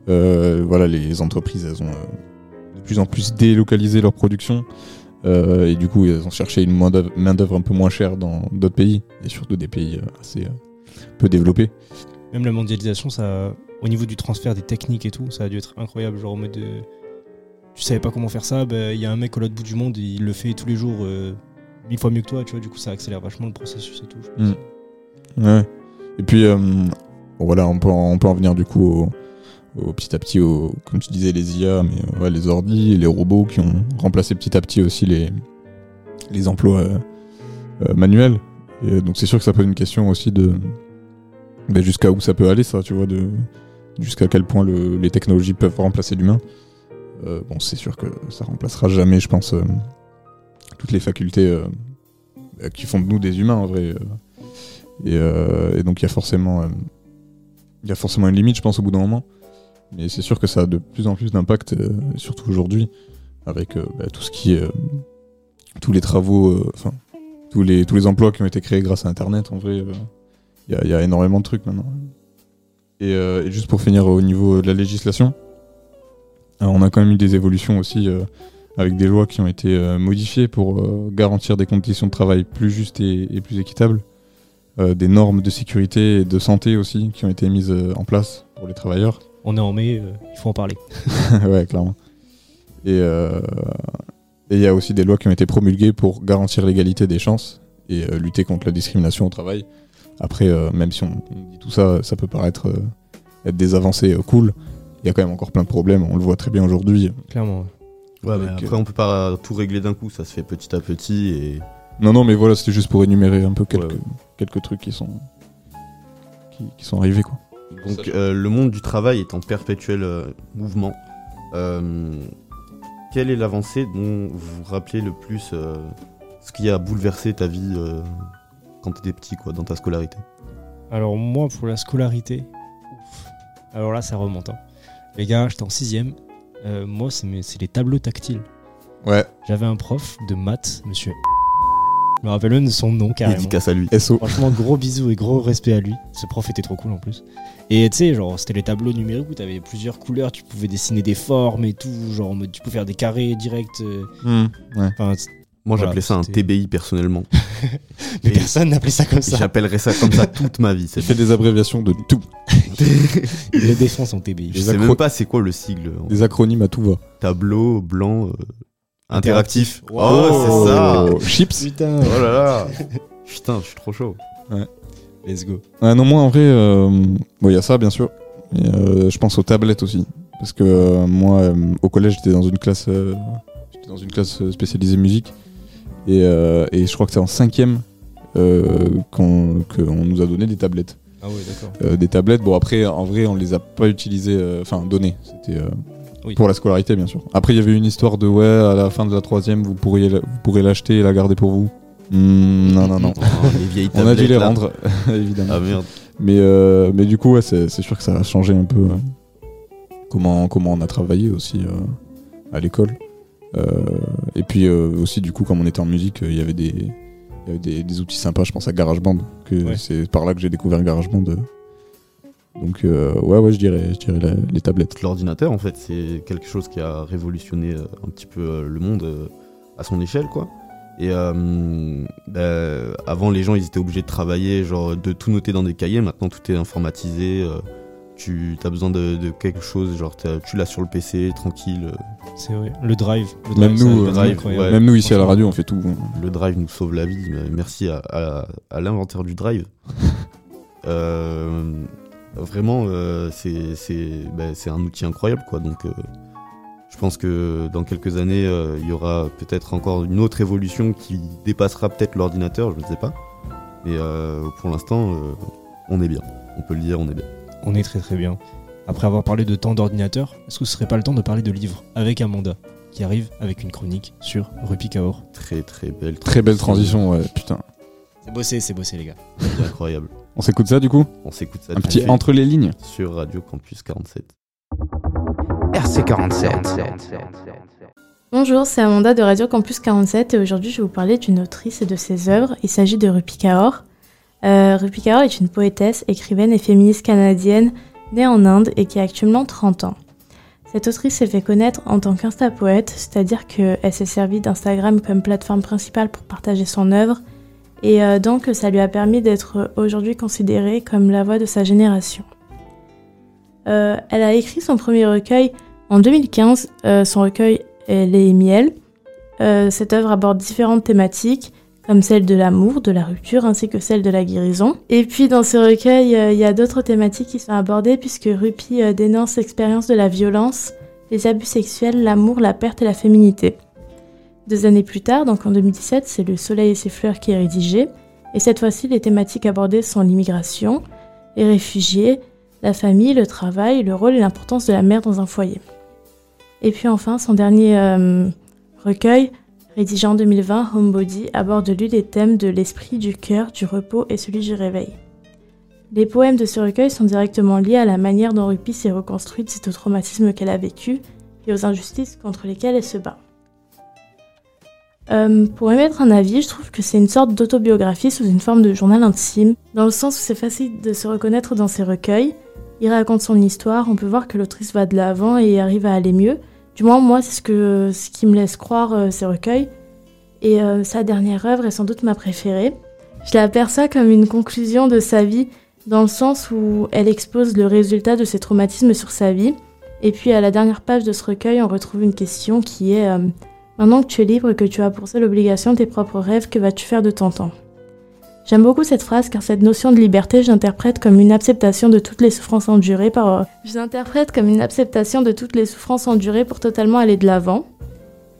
Euh, voilà, les entreprises, elles ont euh, de plus en plus délocalisé leur production. et du coup, elles ont cherché une main d'œuvre- main-d'œuvre un peu moins chère dans d'autres pays, et surtout des pays assez peu développés. Même la mondialisation, ça, au niveau du transfert des techniques et tout, ça a dû être incroyable. Genre en mode. de- tu savais pas comment faire ça, bah, il y a un mec au l'autre bout du monde, il le fait tous les jours mille fois mieux que toi, tu vois, du coup ça accélère vachement le processus et tout. je pense. Mm. Ouais. Et puis, euh, voilà, on peut, en, on peut en venir du coup au, au petit à petit, au, comme tu disais, les IA, mais ouais, les ordi, les robots qui ont remplacé petit à petit aussi les, les emplois euh, euh, manuels. Et donc c'est sûr que ça pose une question aussi de ben, jusqu'à où ça peut aller, ça, tu vois, de jusqu'à quel point le- les technologies peuvent remplacer l'humain. Euh, bon, c'est sûr que ça remplacera jamais, je pense, euh, toutes les facultés euh, qui font de nous des humains en vrai. Et, et donc il y a forcément, il y a forcément une limite, je pense, au bout d'un moment. Mais c'est sûr que ça a de plus en plus d'impact, euh, surtout aujourd'hui. avec euh, bah, tout ce qui est. euh, tous les travaux, enfin, tous, les, tous les emplois qui ont été créés grâce à Internet, en vrai, il y, a- énormément de trucs maintenant. Et, juste pour finir au niveau de la législation, on a quand même eu des évolutions aussi avec des lois qui ont été modifiées pour garantir des conditions de travail plus justes et, plus équitables, des normes de sécurité et de santé aussi qui ont été mises euh, en place pour les travailleurs. On est en mai, euh, il faut en parler. ouais, clairement. Et euh, il y a aussi des lois qui ont été promulguées pour garantir l'égalité des chances et euh, lutter contre la discrimination au travail. Après, euh, même si on, dit tout ça, ça peut paraître euh, être des avancées euh, cool. Il y a quand même encore plein de problèmes, on le voit très bien aujourd'hui. Clairement. Ouais, mais après, on peut pas tout régler d'un coup, ça se fait petit à petit et. Non, non, mais voilà, c'était juste pour énumérer un peu quelques, quelques trucs qui sont, qui, qui sont arrivés. Quoi. Donc, euh, le monde du travail est en perpétuel euh, mouvement. Euh, quelle est l'avancée dont vous vous rappelez le plus euh, ce qui a bouleversé ta vie euh, quand tu étais petit, quoi, dans ta scolarité? Alors moi, pour la scolarité, ouf. alors là, ça remonte. hein. Les gars, j'étais en sixième. Euh, moi, c'est mes- c'est les tableaux tactiles. Ouais. J'avais un prof de maths, monsieur. Je me rappelle même de son nom carrément. Dédicace à lui. SO. Franchement, gros bisous et gros respect à lui. Ce prof était trop cool en plus. Et tu sais, genre, c'était les tableaux numériques où t'avais plusieurs couleurs, tu pouvais dessiner des formes et tout. Genre, en mode, tu pouvais faire des carrés directs. euh. Hmm, ouais. Enfin, c- Moi, voilà, j'appelais ça un c'était- TBI personnellement. Mais Et personne n'appelait ça comme ça. J'appellerais ça comme ça toute ma vie. Il fait des abréviations de tout. Il le défend son TBI. Je sais même pas c'est quoi le sigle. Des acronymes à tout va. Tableau, blanc, euh, interactif. Wow. Oh, c'est ça Chips. Putain. Oh là là Putain, je suis trop chaud. Ouais. Let's go. Ouais, non, moi en vrai, euh, bon, il y a ça bien sûr. Et, euh, je pense aux tablettes aussi. Parce que euh, moi, euh, au collège, j'étais dans une classe, euh, j'étais dans une classe spécialisée musique. Et, euh, et je crois que c'est en cinquième euh, qu'on qu'on nous a donné des tablettes. Ah ouais, d'accord. Euh, des tablettes, bon après, en vrai, on les a pas utilisées, euh, enfin données. C'était euh, Oui. pour la scolarité, bien sûr. Après, il y avait une histoire de ouais, à la fin de la troisième, vous pourriez, la- vous pourrez l'acheter et la garder pour vous. Hmm, non, non, non. Oh, les vieilles on a dû tablettes, les là. rendre, évidemment. Ah merde. Mais, euh, mais du coup, ouais, c'est c'est sûr que ça a changé un peu comment, comment on a travaillé aussi euh, à l'école. Euh, et puis euh, aussi, du coup, comme on était en musique, euh, il y avait des, il y avait des, des outils sympas. Je pense à GarageBand. que Ouais. C'est par là que j'ai découvert GarageBand. euh. Donc, euh, ouais, ouais, je dirais, je dirais la- les tablettes. L'ordinateur, en fait, c'est quelque chose qui a révolutionné euh, un petit peu euh, le monde euh, à son échelle, quoi. Et euh, bah, avant, les gens, ils étaient obligés de travailler, genre de tout noter dans des cahiers. Maintenant, tout est informatisé. euh, tu as besoin de, de quelque chose, genre tu l'as sur le PC, tranquille. C'est vrai. Le drive. Le Même drive, ça, nous, le drive, ouais. incroyable. Même nous, ici à la radio, on fait tout. hein. Le drive nous sauve la vie. mais Merci à, à- à l'inventeur du drive. Euh, vraiment, euh, c'est c'est c'est un outil incroyable, quoi. Donc, euh, je pense que dans quelques années, euh, il y aura peut-être encore une autre évolution qui dépassera peut-être l'ordinateur, je ne sais pas. Mais euh, pour l'instant, euh, on est bien. On peut le dire, on est bien. On est très très bien. Après avoir parlé de temps d'ordinateur, est-ce que ce serait pas le temps de parler de livres avec Amanda qui arrive avec une chronique sur Rupi Kaur? Très très belle. Très belle transition, ouais, putain. C'est bossé, c'est bossé les gars. Incroyable. On s'écoute ça du coup On s'écoute ça. Un petit entre les lignes. Sur Radio Campus 47. RC47. Bonjour, c'est Amanda de Radio Campus 47 et aujourd'hui je vais vous parler d'une autrice et de ses œuvres. Il s'agit de Rupi Kaur. Euh, Rupi Kaur est une poétesse, écrivaine et féministe canadienne née en Inde et qui a actuellement 30 ans. Cette autrice s'est fait connaître en tant qu'insta-poète, c'est-à-dire qu'elle s'est servie d'Instagram comme plateforme principale pour partager son œuvre et euh, donc ça lui a permis d'être aujourd'hui considérée comme la voix de sa génération. Euh, elle a écrit son premier recueil en 2015, euh, son recueil Les Miel. Euh, cette œuvre aborde différentes thématiques, comme celle de l'amour, de la rupture, ainsi que celle de la guérison. Et puis dans ce recueil, il y a d'autres thématiques qui sont abordées, puisque Rupi dénonce l'expérience de la violence, les abus sexuels, l'amour, la perte et la féminité. Deux années plus tard, donc en 2017, c'est Le Soleil et ses fleurs qui est rédigé, et cette fois-ci, les thématiques abordées sont l'immigration, les réfugiés, la famille, le travail, le rôle et l'importance de la mère dans un foyer. Et puis enfin, son dernier euh, recueil, rédigé en 2020, Homebody, aborde lui les thèmes de l'esprit, du cœur, du repos et celui du réveil. Les poèmes de ce recueil sont directement liés à la manière dont Rupi s'est reconstruite suite au traumatisme qu'elle a vécu et aux injustices contre lesquelles elle se bat. Euh, pour émettre un avis, je trouve que c'est une sorte d'autobiographie sous une forme de journal intime, dans le sens où c'est facile de se reconnaître dans ses recueils. Il raconte son histoire, on peut voir que l'autrice va de l'avant et arrive à aller mieux. Du moins, moi, c'est ce, ce qui me laisse croire euh, ces recueils. Et euh, sa dernière œuvre est sans doute ma préférée. Je l'aperçois comme une conclusion de sa vie, dans le sens où elle expose le résultat de ses traumatismes sur sa vie. Et puis à la dernière page de ce recueil, on retrouve une question qui est euh, Maintenant que tu es libre et que tu as pour seule obligation tes propres rêves, que vas-tu faire de ton temps? J'aime beaucoup cette phrase car cette notion de liberté, j'interprète comme une acceptation de toutes les souffrances endurées par. Je l'interprète comme une acceptation de toutes les souffrances endurées pour totalement aller de l'avant.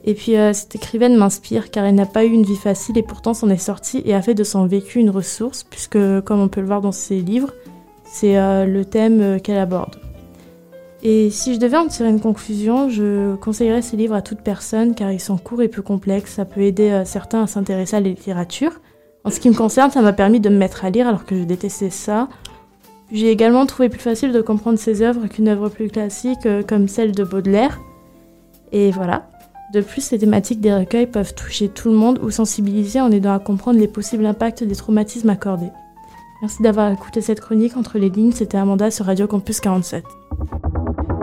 Et puis euh, cette écrivaine m'inspire car elle n'a pas eu une vie facile et pourtant s'en est sortie et a fait de son vécu une ressource puisque, comme on peut le voir dans ses livres, c'est euh, le thème euh, qu'elle aborde. Et si je devais en tirer une conclusion, je conseillerais ces livres à toute personne car ils sont courts et peu complexes. Ça peut aider euh, certains à s'intéresser à la littérature. En ce qui me concerne, ça m'a permis de me mettre à lire alors que je détestais ça. J'ai également trouvé plus facile de comprendre ces œuvres qu'une œuvre plus classique euh, comme celle de Baudelaire. Et voilà. De plus, les thématiques des recueils peuvent toucher tout le monde ou sensibiliser en aidant à comprendre les possibles impacts des traumatismes accordés. Merci d'avoir écouté cette chronique entre les lignes, c'était Amanda sur Radio Campus 47.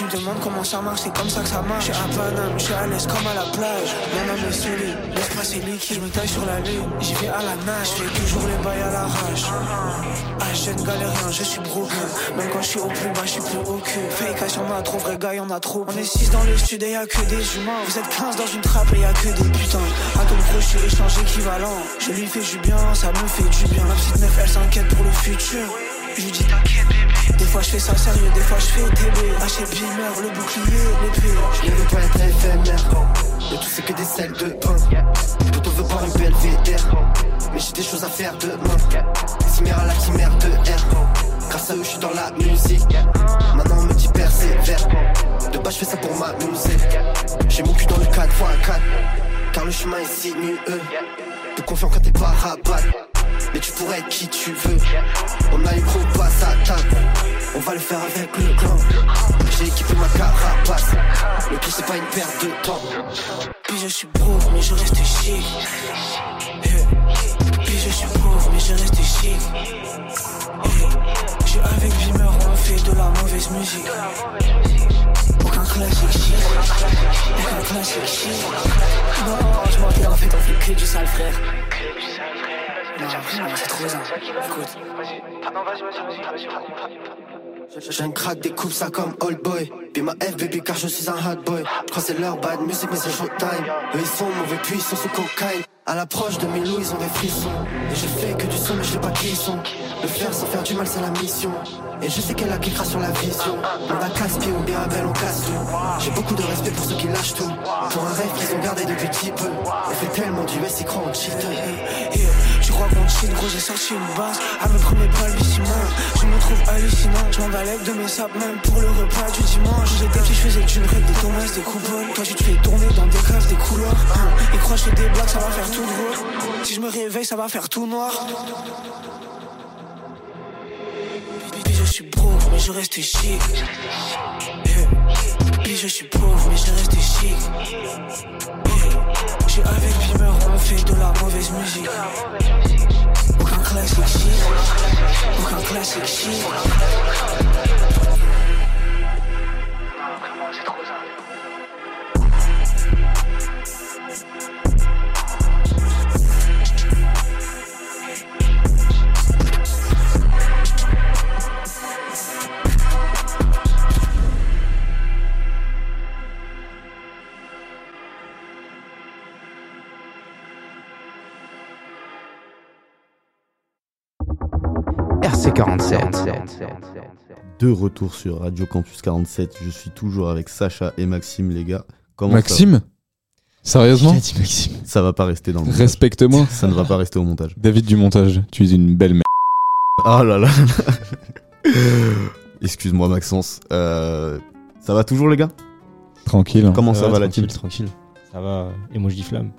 Tu me demandes comment ça marche, c'est comme ça que ça marche. J'suis à Paname, j'suis à l'aise comme à la plage. Mon âme est solide, l'espace est liquide. Je me taille sur la lune, j'y vais à la nage. J'fais toujours les bails à l'arrache. Ah, jeune galérien, je suis broken. Même quand je suis au plus bas, je suis plus au cul. Fake cash, y'en a trop, vrai gars, y'en a trop. On est 6 dans le sud et y'a que des humains. Vous êtes 15 dans une trappe et y'a que des putains. À ton j'suis échange équivalent. Je lui fais du bien, ça me fait du bien. Ma petite meuf, elle s'inquiète pour le futur. Je lui dis t'inquiète Des fois je fais ça sérieux, des fois je fais TB Haché Bimer, le bouclier, l'épée Je veux pas être éphémère Le tout c'est que des selles de pain Plutôt veut boire une belvédère Mais j'ai des choses à faire demain. Ciméra la chimère de R. Grâce à eux je suis dans la musique. Maintenant on me dit persévère. De bas je fais ça pour m'amuser. J'ai mon cul dans le 4x4 Car le chemin est sinueux. Peu confiant quand t'es pas rabat mais tu pourrais être qui tu veux. On a une gros passe. On va le faire avec le clan. J'ai équipé ma carapace. Le tout c'est pas une perte de temps. Puis je suis pauvre mais je reste chic. Eh. Puis je suis pauvre mais je reste chic. Eh. Je suis avec Beamer, on fait de la mauvaise musique. Aucun classique chic. Aucun classique chic. Non, je m'en en fait, on fait que du sale frère. Non. Écoute. J'ai crack, des coupes, ça comme old boy. Puis ma F, baby, car je suis un hot boy. Je crois que c'est leur bad music, mais c'est showtime. Eux, ils sont mauvais, puis ils sont sous cocaïne. À l'approche de mes loups, ils ont des frissons. Et je fais que du son, mais je sais pas qui ils sont. Le faire sans faire du mal, c'est la mission. Et je sais qu'elle appliquera sur la vision. On a casse-pied ou bien belle, on casse tout. J'ai beaucoup de respect pour ceux qui lâchent tout. Pour un rêve qu'ils ont gardé depuis petit peu. On fait tellement du S, ils croient en cheat. Gros, j'ai sorti une base. À mes premiers balbutiements, je me trouve hallucinant. Je m'en balèque de mes sapes, même pour le repas du dimanche. J'étais petit, je faisais du break, des tomates, des coupoles. Toi, tu te fais tourner dans des caves, des couloirs. Hein. Ils croient que des blagues, ça va faire tout drôle. Si je me réveille, ça va faire tout noir. Puis je suis pauvre, mais je reste chic. Puis je suis pauvre, mais je reste chic. Je suis avec Beamer, on fait de la mauvaise musique. Aucun classique chic. Aucun classique chic. RC47. De retour sur Radio Campus 47, je suis toujours avec Sacha et Maxime, les gars. Comment Maxime? Ça Sérieusement Ça va pas rester dans le montage. Respecte-moi. Ça ne va pas rester au montage. David du montage, tu es une belle merde. Ah là là. Excuse-moi Maxence. Euh, ça va toujours les gars? Tranquille. Comment ça, va la tranquille, team? Tranquille. Ça va, emoji flamme.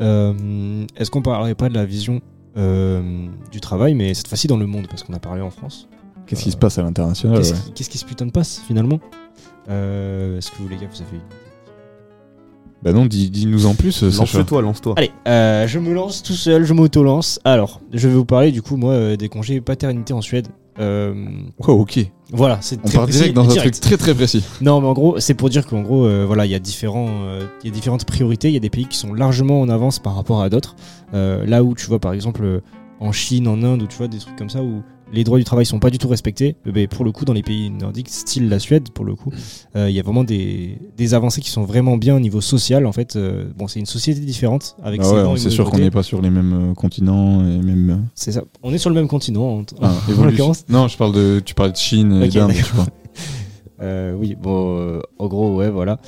Euh, Est-ce qu'on parlerait pas de la vision du travail, mais cette fois-ci dans le monde, parce qu'on a parlé en France. Qu'est-ce qui se passe à l'international Qu'est-ce ouais. qui, se putain de passe finalement Euh, Est-ce que vous les gars, vous avez Bah non, dis- dis-nous en plus. euh. Lance-toi, lance-toi. Allez, euh, je me lance tout seul, je m'auto-lance. Alors, je vais vous parler du coup, moi, euh, des congés paternité en Suède. Euh, Oh, ok. Voilà, c'est On très part précis, direct dans un direct. truc très très précis. Non, mais en gros, c'est pour dire qu'en gros, euh, voilà, il y a différents, euh, il y a différentes priorités. Il y a des pays qui sont largement en avance par rapport à d'autres. Euh, là où tu vois, par exemple, en Chine, en Inde, où tu vois des trucs comme ça où les droits du travail sont pas du tout respectés. ben, pour le coup, dans les pays nordiques, style la Suède, pour le coup, euh, il y a vraiment des, des avancées qui sont vraiment bien au niveau social. En fait, euh, bon, c'est une société différente avec Ah ouais, et c'est sûr qu'on n'est pas sur les mêmes euh, continents et même. C'est ça. On est sur le même continent. En, ah, en l'occurrence. Non, je parle de. Tu parlais de Chine et Ok, d'Inde. Euh, oui, bon, euh, en gros, ouais, voilà.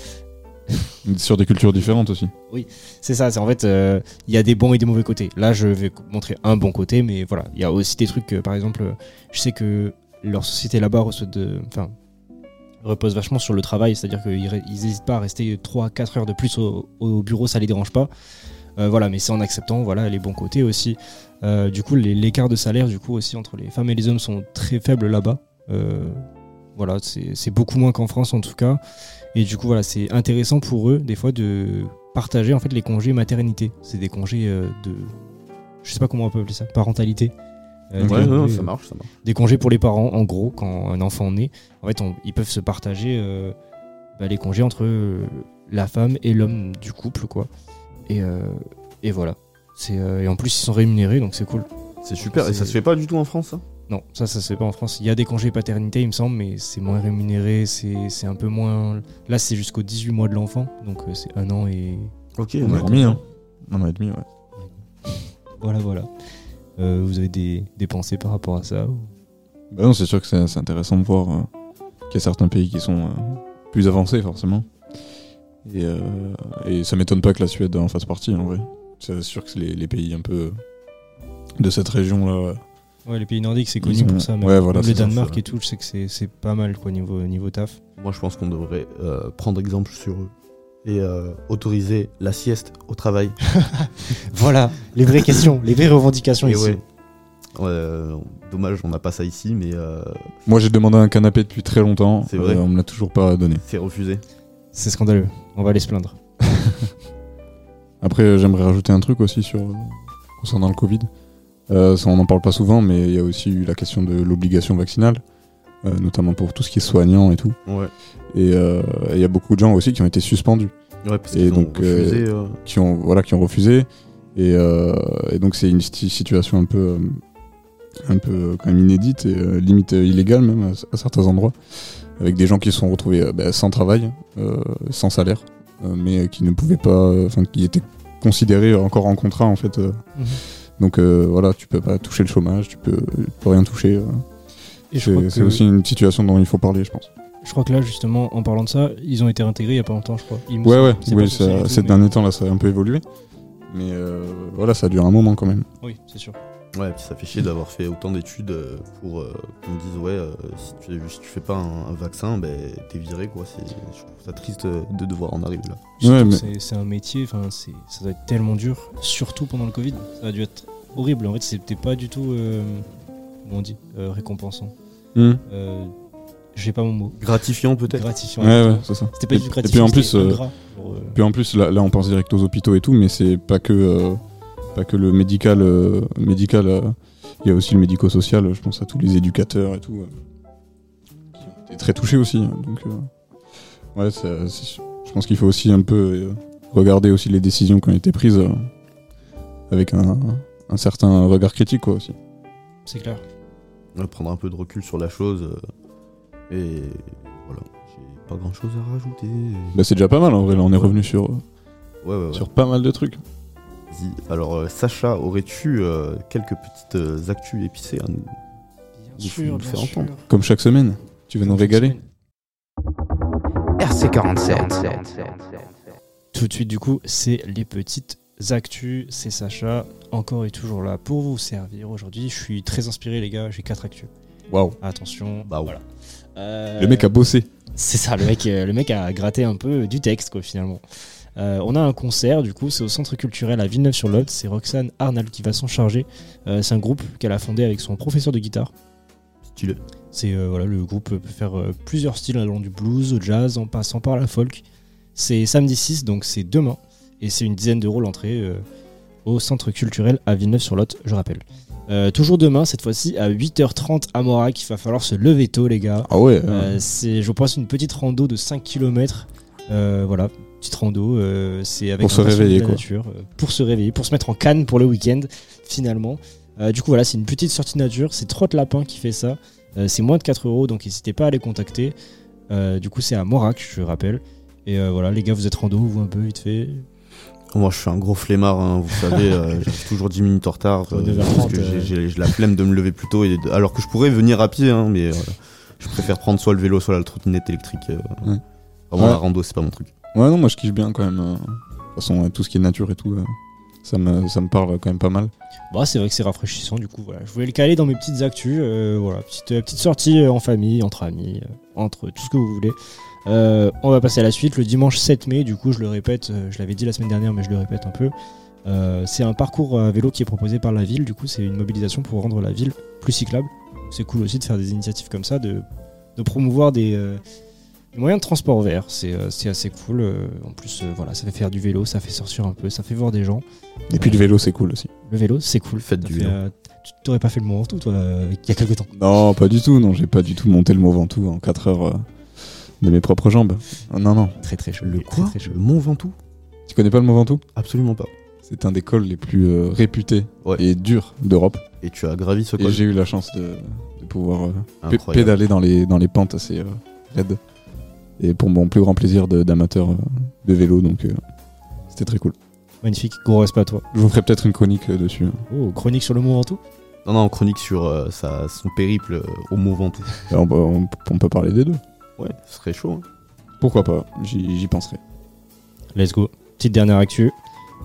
Sur des cultures différentes aussi. Oui, c'est ça. C'est en fait, euh, il y a des bons et des mauvais côtés. Là, je vais montrer un bon côté, mais voilà, il y a aussi des trucs. euh, par exemple, euh, je sais que leur société là-bas repose vachement sur le travail, c'est-à-dire qu'ils ré- ils hésitent pas à rester 3-4 heures de plus au, au bureau, ça les dérange pas. Euh, voilà, mais c'est en acceptant voilà les bons côtés aussi. Du coup, l'écart de salaire du coup aussi entre les femmes et les hommes sont très faibles là-bas. Voilà, c'est beaucoup moins qu'en France en tout cas. Et du coup, voilà, c'est intéressant pour eux, des fois, de partager en fait les congés maternité. C'est des congés euh, de. Je sais pas comment on peut appeler ça, parentalité. Euh, Ouais, des ouais, ça euh, marche, ça marche. Des congés pour les parents, en gros, quand un enfant naît. En fait, on- ils peuvent se partager euh, bah, les congés entre euh, la femme et l'homme du couple, quoi. Et, et voilà. Et en plus, ils sont rémunérés, donc c'est cool. C'est super. Et ça se fait pas du tout en France, ça Non, ça, ça se fait pas en France. Il y a des congés paternité, il me semble, mais c'est moins rémunéré, c'est un peu moins. Là, c'est jusqu'au 18 mois de l'enfant, donc euh, c'est un an et. Ok, Un an et demi, hein. Un an et demi, ouais. Voilà, voilà. Euh, vous avez des, des pensées par rapport à ça ou- Bah non, c'est sûr que c'est intéressant de voir euh, qu'il y a certains pays qui sont euh, plus avancés, forcément. Et, et ça m'étonne pas que la Suède en fasse partie, en vrai. C'est sûr que c'est les, les pays un peu de cette région-là. Ouais, les pays nordiques, c'est connu sont- pour ça. Même, Ouais, voilà, même le Danemark ça. et tout, je sais que c'est c'est pas mal, quoi, niveau, niveau taf. Moi, je pense qu'on devrait euh, prendre exemple sur eux et euh, autoriser la sieste au travail. Voilà, les vraies questions, les vraies revendications Et ici. ouais. Euh, dommage, on n'a pas ça ici, mais euh, Moi, j'ai demandé un canapé depuis très longtemps. C'est vrai Euh, on me l'a toujours pas donné. c'est refusé. C'est scandaleux. On va aller se plaindre. Après, j'aimerais rajouter un truc aussi sur concernant le Covid. Euh, ça, on n'en parle pas souvent, mais il y a aussi eu la question de l'obligation vaccinale, euh, notamment pour tout ce qui est soignant et tout. Ouais. Et euh, il y a beaucoup de gens aussi qui ont été suspendus. Ouais, parce et ont donc euh, refusé, euh. qui ont voilà qui ont refusé. Et, euh, et donc c'est une situation un peu un peu quand même inédite et limite illégale même à, à certains endroits, avec des gens qui se sont retrouvés bah, sans travail, euh, sans salaire, euh, mais qui ne pouvaient pas, enfin qui étaient considérés encore en contrat en fait. euh. Donc euh, voilà, tu peux pas toucher le chômage, tu peux, tu peux rien toucher. euh. Et C'est que- aussi une situation dont il faut parler, je pense. Je crois que là, justement, en parlant de ça, ils ont été réintégrés il y a pas longtemps, je crois. Ouais, ouais, oui, ces derniers temps là, ça a un peu évolué. Mais euh, voilà, ça dure un moment quand même. Oui, c'est sûr. Ouais, puis ça fait chier d'avoir fait autant d'études euh, pour euh, qu'on me dise ouais, euh, si, tu, si tu fais pas un, un vaccin, ben t'es viré quoi. C'est, je trouve ça triste euh, de devoir en arriver là. C'est- c'est un métier, enfin, c'est- ça doit être tellement dur, surtout pendant le Covid. Ça a dû être horrible. En fait, c'était pas du tout, euh, comment on dit, euh, récompensant. Euh, J'ai pas mon mot. Gratifiant peut-être. Gratifiant. Ouais, ouais, c'est ça. C'était pas et, du tout et puis gratifiant. en plus, euh. Genre, euh, puis en plus là, là, on pense direct aux hôpitaux et tout, mais c'est pas que euh, pas que le médical. euh, médical, euh, il y a aussi le médico-social. Je pense à tous les éducateurs et tout, euh, qui ont été très touchés aussi. hein, donc euh, ouais, c'est- c'est- je pense qu'il faut aussi un peu euh, regarder aussi les décisions qui ont été prises euh, avec un, un certain regard critique quoi aussi. C'est clair. Ouais, prendre un peu de recul sur la chose. euh, et voilà, j'ai pas grand chose à rajouter. Bah, c'est déjà pas mal en vrai. Là, on est revenu sur Ouais, ouais, ouais. sur pas mal de trucs. Alors, euh, Sacha, aurais-tu euh, quelques petites euh, actus épicées à nous, nous- sûr, nous bien faire sûr. entendre Comme chaque semaine, tu vas nous régaler. RC47. Tout de suite, du coup, c'est les petites actus. C'est Sacha, encore et toujours là pour vous servir. Aujourd'hui, je suis très inspiré, les gars. J'ai quatre actus. Waouh. Attention. Bah voilà. Euh, Le mec a bossé. C'est ça, le mec, le mec a gratté un peu du texte, quoi, finalement. Euh, on a un concert, du coup, c'est au centre culturel à Villeneuve-sur-Lot. C'est Roxane Arnald qui va s'en charger. Euh, c'est un groupe qu'elle a fondé avec son professeur de guitare. Stylé. C'est euh, voilà, le groupe peut faire plusieurs styles allant du blues au jazz en passant par la folk. C'est samedi 6, donc c'est demain. Et c'est une dizaine d'euros l'entrée au centre culturel à Villeneuve-sur-Lot, je rappelle. Euh, toujours demain, cette fois-ci à 8h30 à Morac. Il va falloir se lever tôt, les gars. Ah ouais, Euh, ouais. c'est, je pense, une petite rando de 5 km. voilà, petite rando. euh, c'est avec Pour se de réveiller, la nature, euh, pour se réveiller, pour se mettre en canne pour le week-end, finalement. Euh, du coup, voilà, c'est une petite sortie nature. C'est Trotte Lapin qui fait ça. Euh, c'est moins de 4 euros, donc n'hésitez pas à les contacter. Euh, du coup, c'est à Morac, je rappelle. Et euh, voilà, les gars, vous êtes rando, vous un peu vite fait. Moi, je suis un gros flemmard, hein, vous savez, euh, j'arrive toujours 10 minutes en retard euh, 9h30, parce que j'ai- j'ai j'ai la flemme de me lever plus tôt, et de- alors que je pourrais venir à pied, hein, mais euh, je préfère prendre soit le vélo, soit la trottinette électrique. euh. Ouais. Vraiment, Ouais. la rando, c'est pas mon truc. Ouais, non, moi je kiffe bien quand même. euh. De toute façon, tout ce qui est nature et tout, euh, ça, me, ça me parle quand même pas mal. Bah, c'est vrai que c'est rafraîchissant, du coup, voilà. Je voulais le caler dans mes petites actus. euh, voilà, petite, euh, petite sortie en famille, entre amis, entre tout ce que vous voulez. On va passer à la suite. Le dimanche 7 mai, du coup, je le répète, je l'avais dit la semaine dernière, mais je le répète un peu. C'est un parcours à vélo qui est proposé par la ville. Du coup, c'est une mobilisation pour rendre la ville plus cyclable. C'est cool aussi de faire des initiatives comme ça, de, de promouvoir des, des moyens de transport verts. C'est euh, c'est assez cool. euh, en plus, euh, voilà, ça fait faire du vélo, ça fait sortir un peu, ça fait voir des gens. Et puis le vélo, c'est cool aussi. Le vélo, c'est cool. Faites du fait, vélo. euh, tu t'aurais pas fait le Mont Ventoux, toi, euh, il y a quelques temps. Non, pas du tout, non, j'ai pas du tout monté le Mont Ventoux en 4 heures euh, de mes propres jambes. Non, non. Très très chaud. Le quoi Le Mont Ventoux Tu connais pas le Mont Ventoux? Absolument pas. C'est un des cols les plus euh, réputés et durs d'Europe. Et tu as gravi ce Et col? j'ai eu la chance de, de pouvoir euh, pédaler dans les, dans les pentes assez euh, raides. Et pour mon plus grand plaisir d'amateur euh, de vélo, donc euh, c'était très cool. Magnifique, gros respect à toi. Je vous ferai peut-être une chronique euh, dessus. Oh, chronique sur le Mont Ventoux? Non, non, chronique sur euh, sa- son périple euh, au Mont Ventoux. On, peut- on- on peut parler des deux. Ouais, ce serait chaud. hein. Pourquoi pas J'y j'y penserai. Let's go. Petite dernière actu.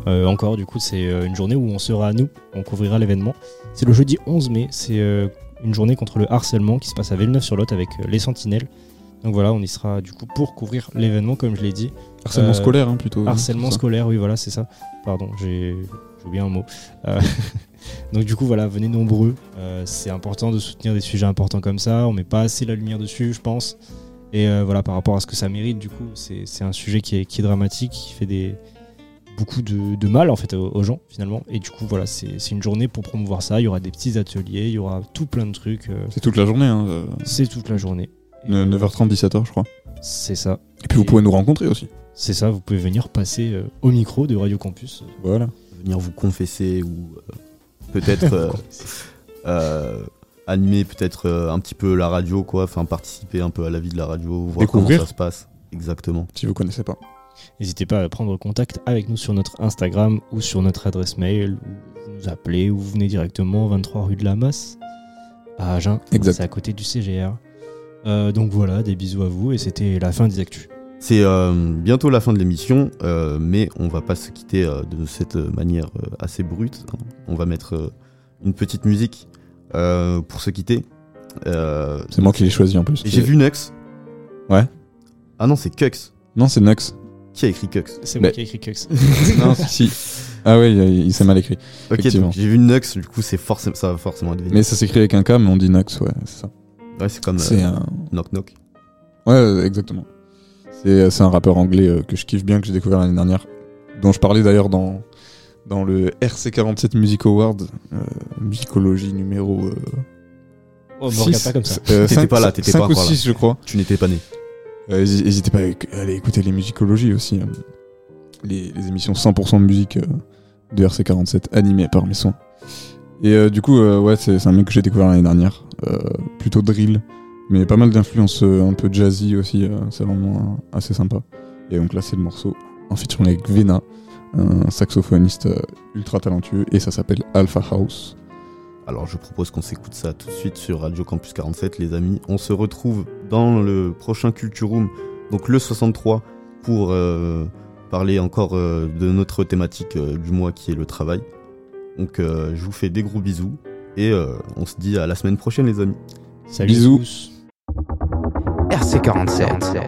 Euh, encore, du coup, c'est euh, une journée où on sera à nous, on couvrira l'événement. C'est le jeudi 11 mai, c'est euh, une journée contre le harcèlement qui se passe à Villeneuve-sur-Lot avec euh, les Sentinelles. Donc voilà, on y sera du coup pour couvrir l'événement, comme je l'ai dit. Harcèlement scolaire, hein, plutôt, Harcèlement c'est ça. scolaire, oui, voilà, c'est ça. Pardon, j'ai oublié un mot. Euh, donc du coup, voilà, venez nombreux. Euh, c'est important de soutenir des sujets importants comme ça. On met pas assez la lumière dessus, je pense. Et euh, voilà, par rapport à ce que ça mérite, du coup, c'est un sujet qui est, qui est dramatique, qui fait des beaucoup de, de mal en fait aux, aux gens finalement. Et du coup, voilà, c'est une journée pour promouvoir ça. Il y aura des petits ateliers, il y aura tout plein de trucs. euh, C'est toute la journée. Hein, euh, c'est toute la journée. Ne- 9h30, 17h, je crois. C'est ça. Et puis vous pouvez nous rencontrer aussi. C'est ça, vous pouvez venir passer euh, au micro de Radio Campus. Voilà. Venir vous confesser ou euh, peut-être euh, euh, animer peut-être euh, un petit peu la radio, quoi. Enfin, participer un peu à la vie de la radio, voir Découvrir. comment ça se passe. Exactement. Si vous connaissez pas. N'hésitez pas à prendre contact avec nous sur notre Instagram ou sur notre adresse mail, ou vous nous appelez, ou vous venez directement 23 rue de la Masse à Agen. Exact. C'est à côté du CGR. Euh, donc voilà, des bisous à vous et c'était la fin des actus. C'est euh, bientôt la fin de l'émission, euh, mais on va pas se quitter euh, de cette manière euh, assez brute. hein. On va mettre euh, une petite musique euh, pour se quitter. Euh, C'est moi qui l'ai choisi en plus. J'ai vu Nux. Ouais. Ah non, c'est Cux. Non, c'est Nux. Qui a écrit Cux C'est moi Mais- qui ai écrit Cux. non, si. Ah oui, il, il s'est mal écrit. Ok, j'ai vu Nux, du coup c'est forcément ça va forcément être. Mais ça s'écrit avec un K, mais on dit Nux, ouais, c'est ça. Ouais, c'est comme C'est euh, un- Knock Knock. Ouais, euh, exactement. C'est euh, c'est un rappeur anglais euh, que je kiffe bien, que j'ai découvert l'année dernière, dont je parlais d'ailleurs dans, dans le RC47 Music Award, euh, musicologie numéro. Euh, Oh, me six, pas comme ça. euh, T'étais cinq- pas là, t'étais cinq pas ou encore là. 6, je crois. Tu n'étais pas né. Euh, hési- N'hésitez pas à aller écouter les musicologies aussi. hein. Les, les émissions 100% de musique euh, de RC47 animées par mes sons. Et euh, du coup, euh, ouais, c'est un mec que j'ai découvert l'année dernière. euh, plutôt drill, mais pas mal d'influences un peu jazzy aussi. c'est vraiment assez sympa. Et donc là, c'est le morceau en featuring avec Vena, un saxophoniste ultra talentueux, et ça s'appelle Alpha House. Alors je propose qu'on s'écoute ça tout de suite sur Radio Campus 47 les amis. On se retrouve dans le prochain Culture Room, donc le 63, pour parler encore de notre thématique du mois qui est le travail. Donc euh, je vous fais des gros bisous et euh, on se dit à la semaine prochaine les amis. Salut Bisous. tous. RC47.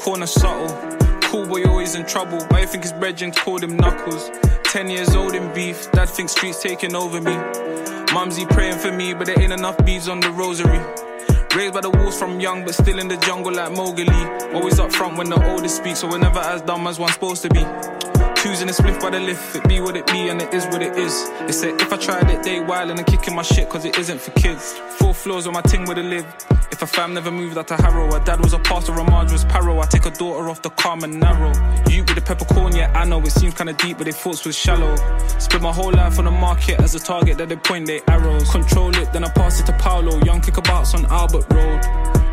Corner, subtle. Cool boy always in trouble. Why you think his brethren called him Knuckles? Ten years old in beef, dad thinks streets taking over me. Mumsy praying for me, but there ain't enough beads on the rosary. Raised by the wolves from young, but still in the jungle like Mowgli. Always up front when the oldest speak, so we're never as dumb as one's supposed to be. Choosing a spliff by the lift, it be what it be and it is what it is. They said if I tried it, they wildin' and kicking my shit cause it isn't for kids. Four floors where my ting would've lived. A fam never moved out to Harrow, her dad was a pastor, a Marge was Paro. I take a daughter off the calm and narrow. You with the peppercorn, yeah, I know it seems kinda deep, but they thoughts was shallow. Spent my whole life on the market as a target that they point their arrows. Control it, then I pass it to Paolo. Young kickabouts on Albert Road.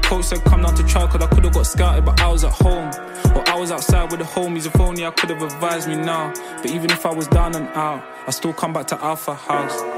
Coach said come down to try cause I could've got scouted but I was at home Or I was outside with the homies if only I could've advised me now But even if I was down and out I still come back to Alpha House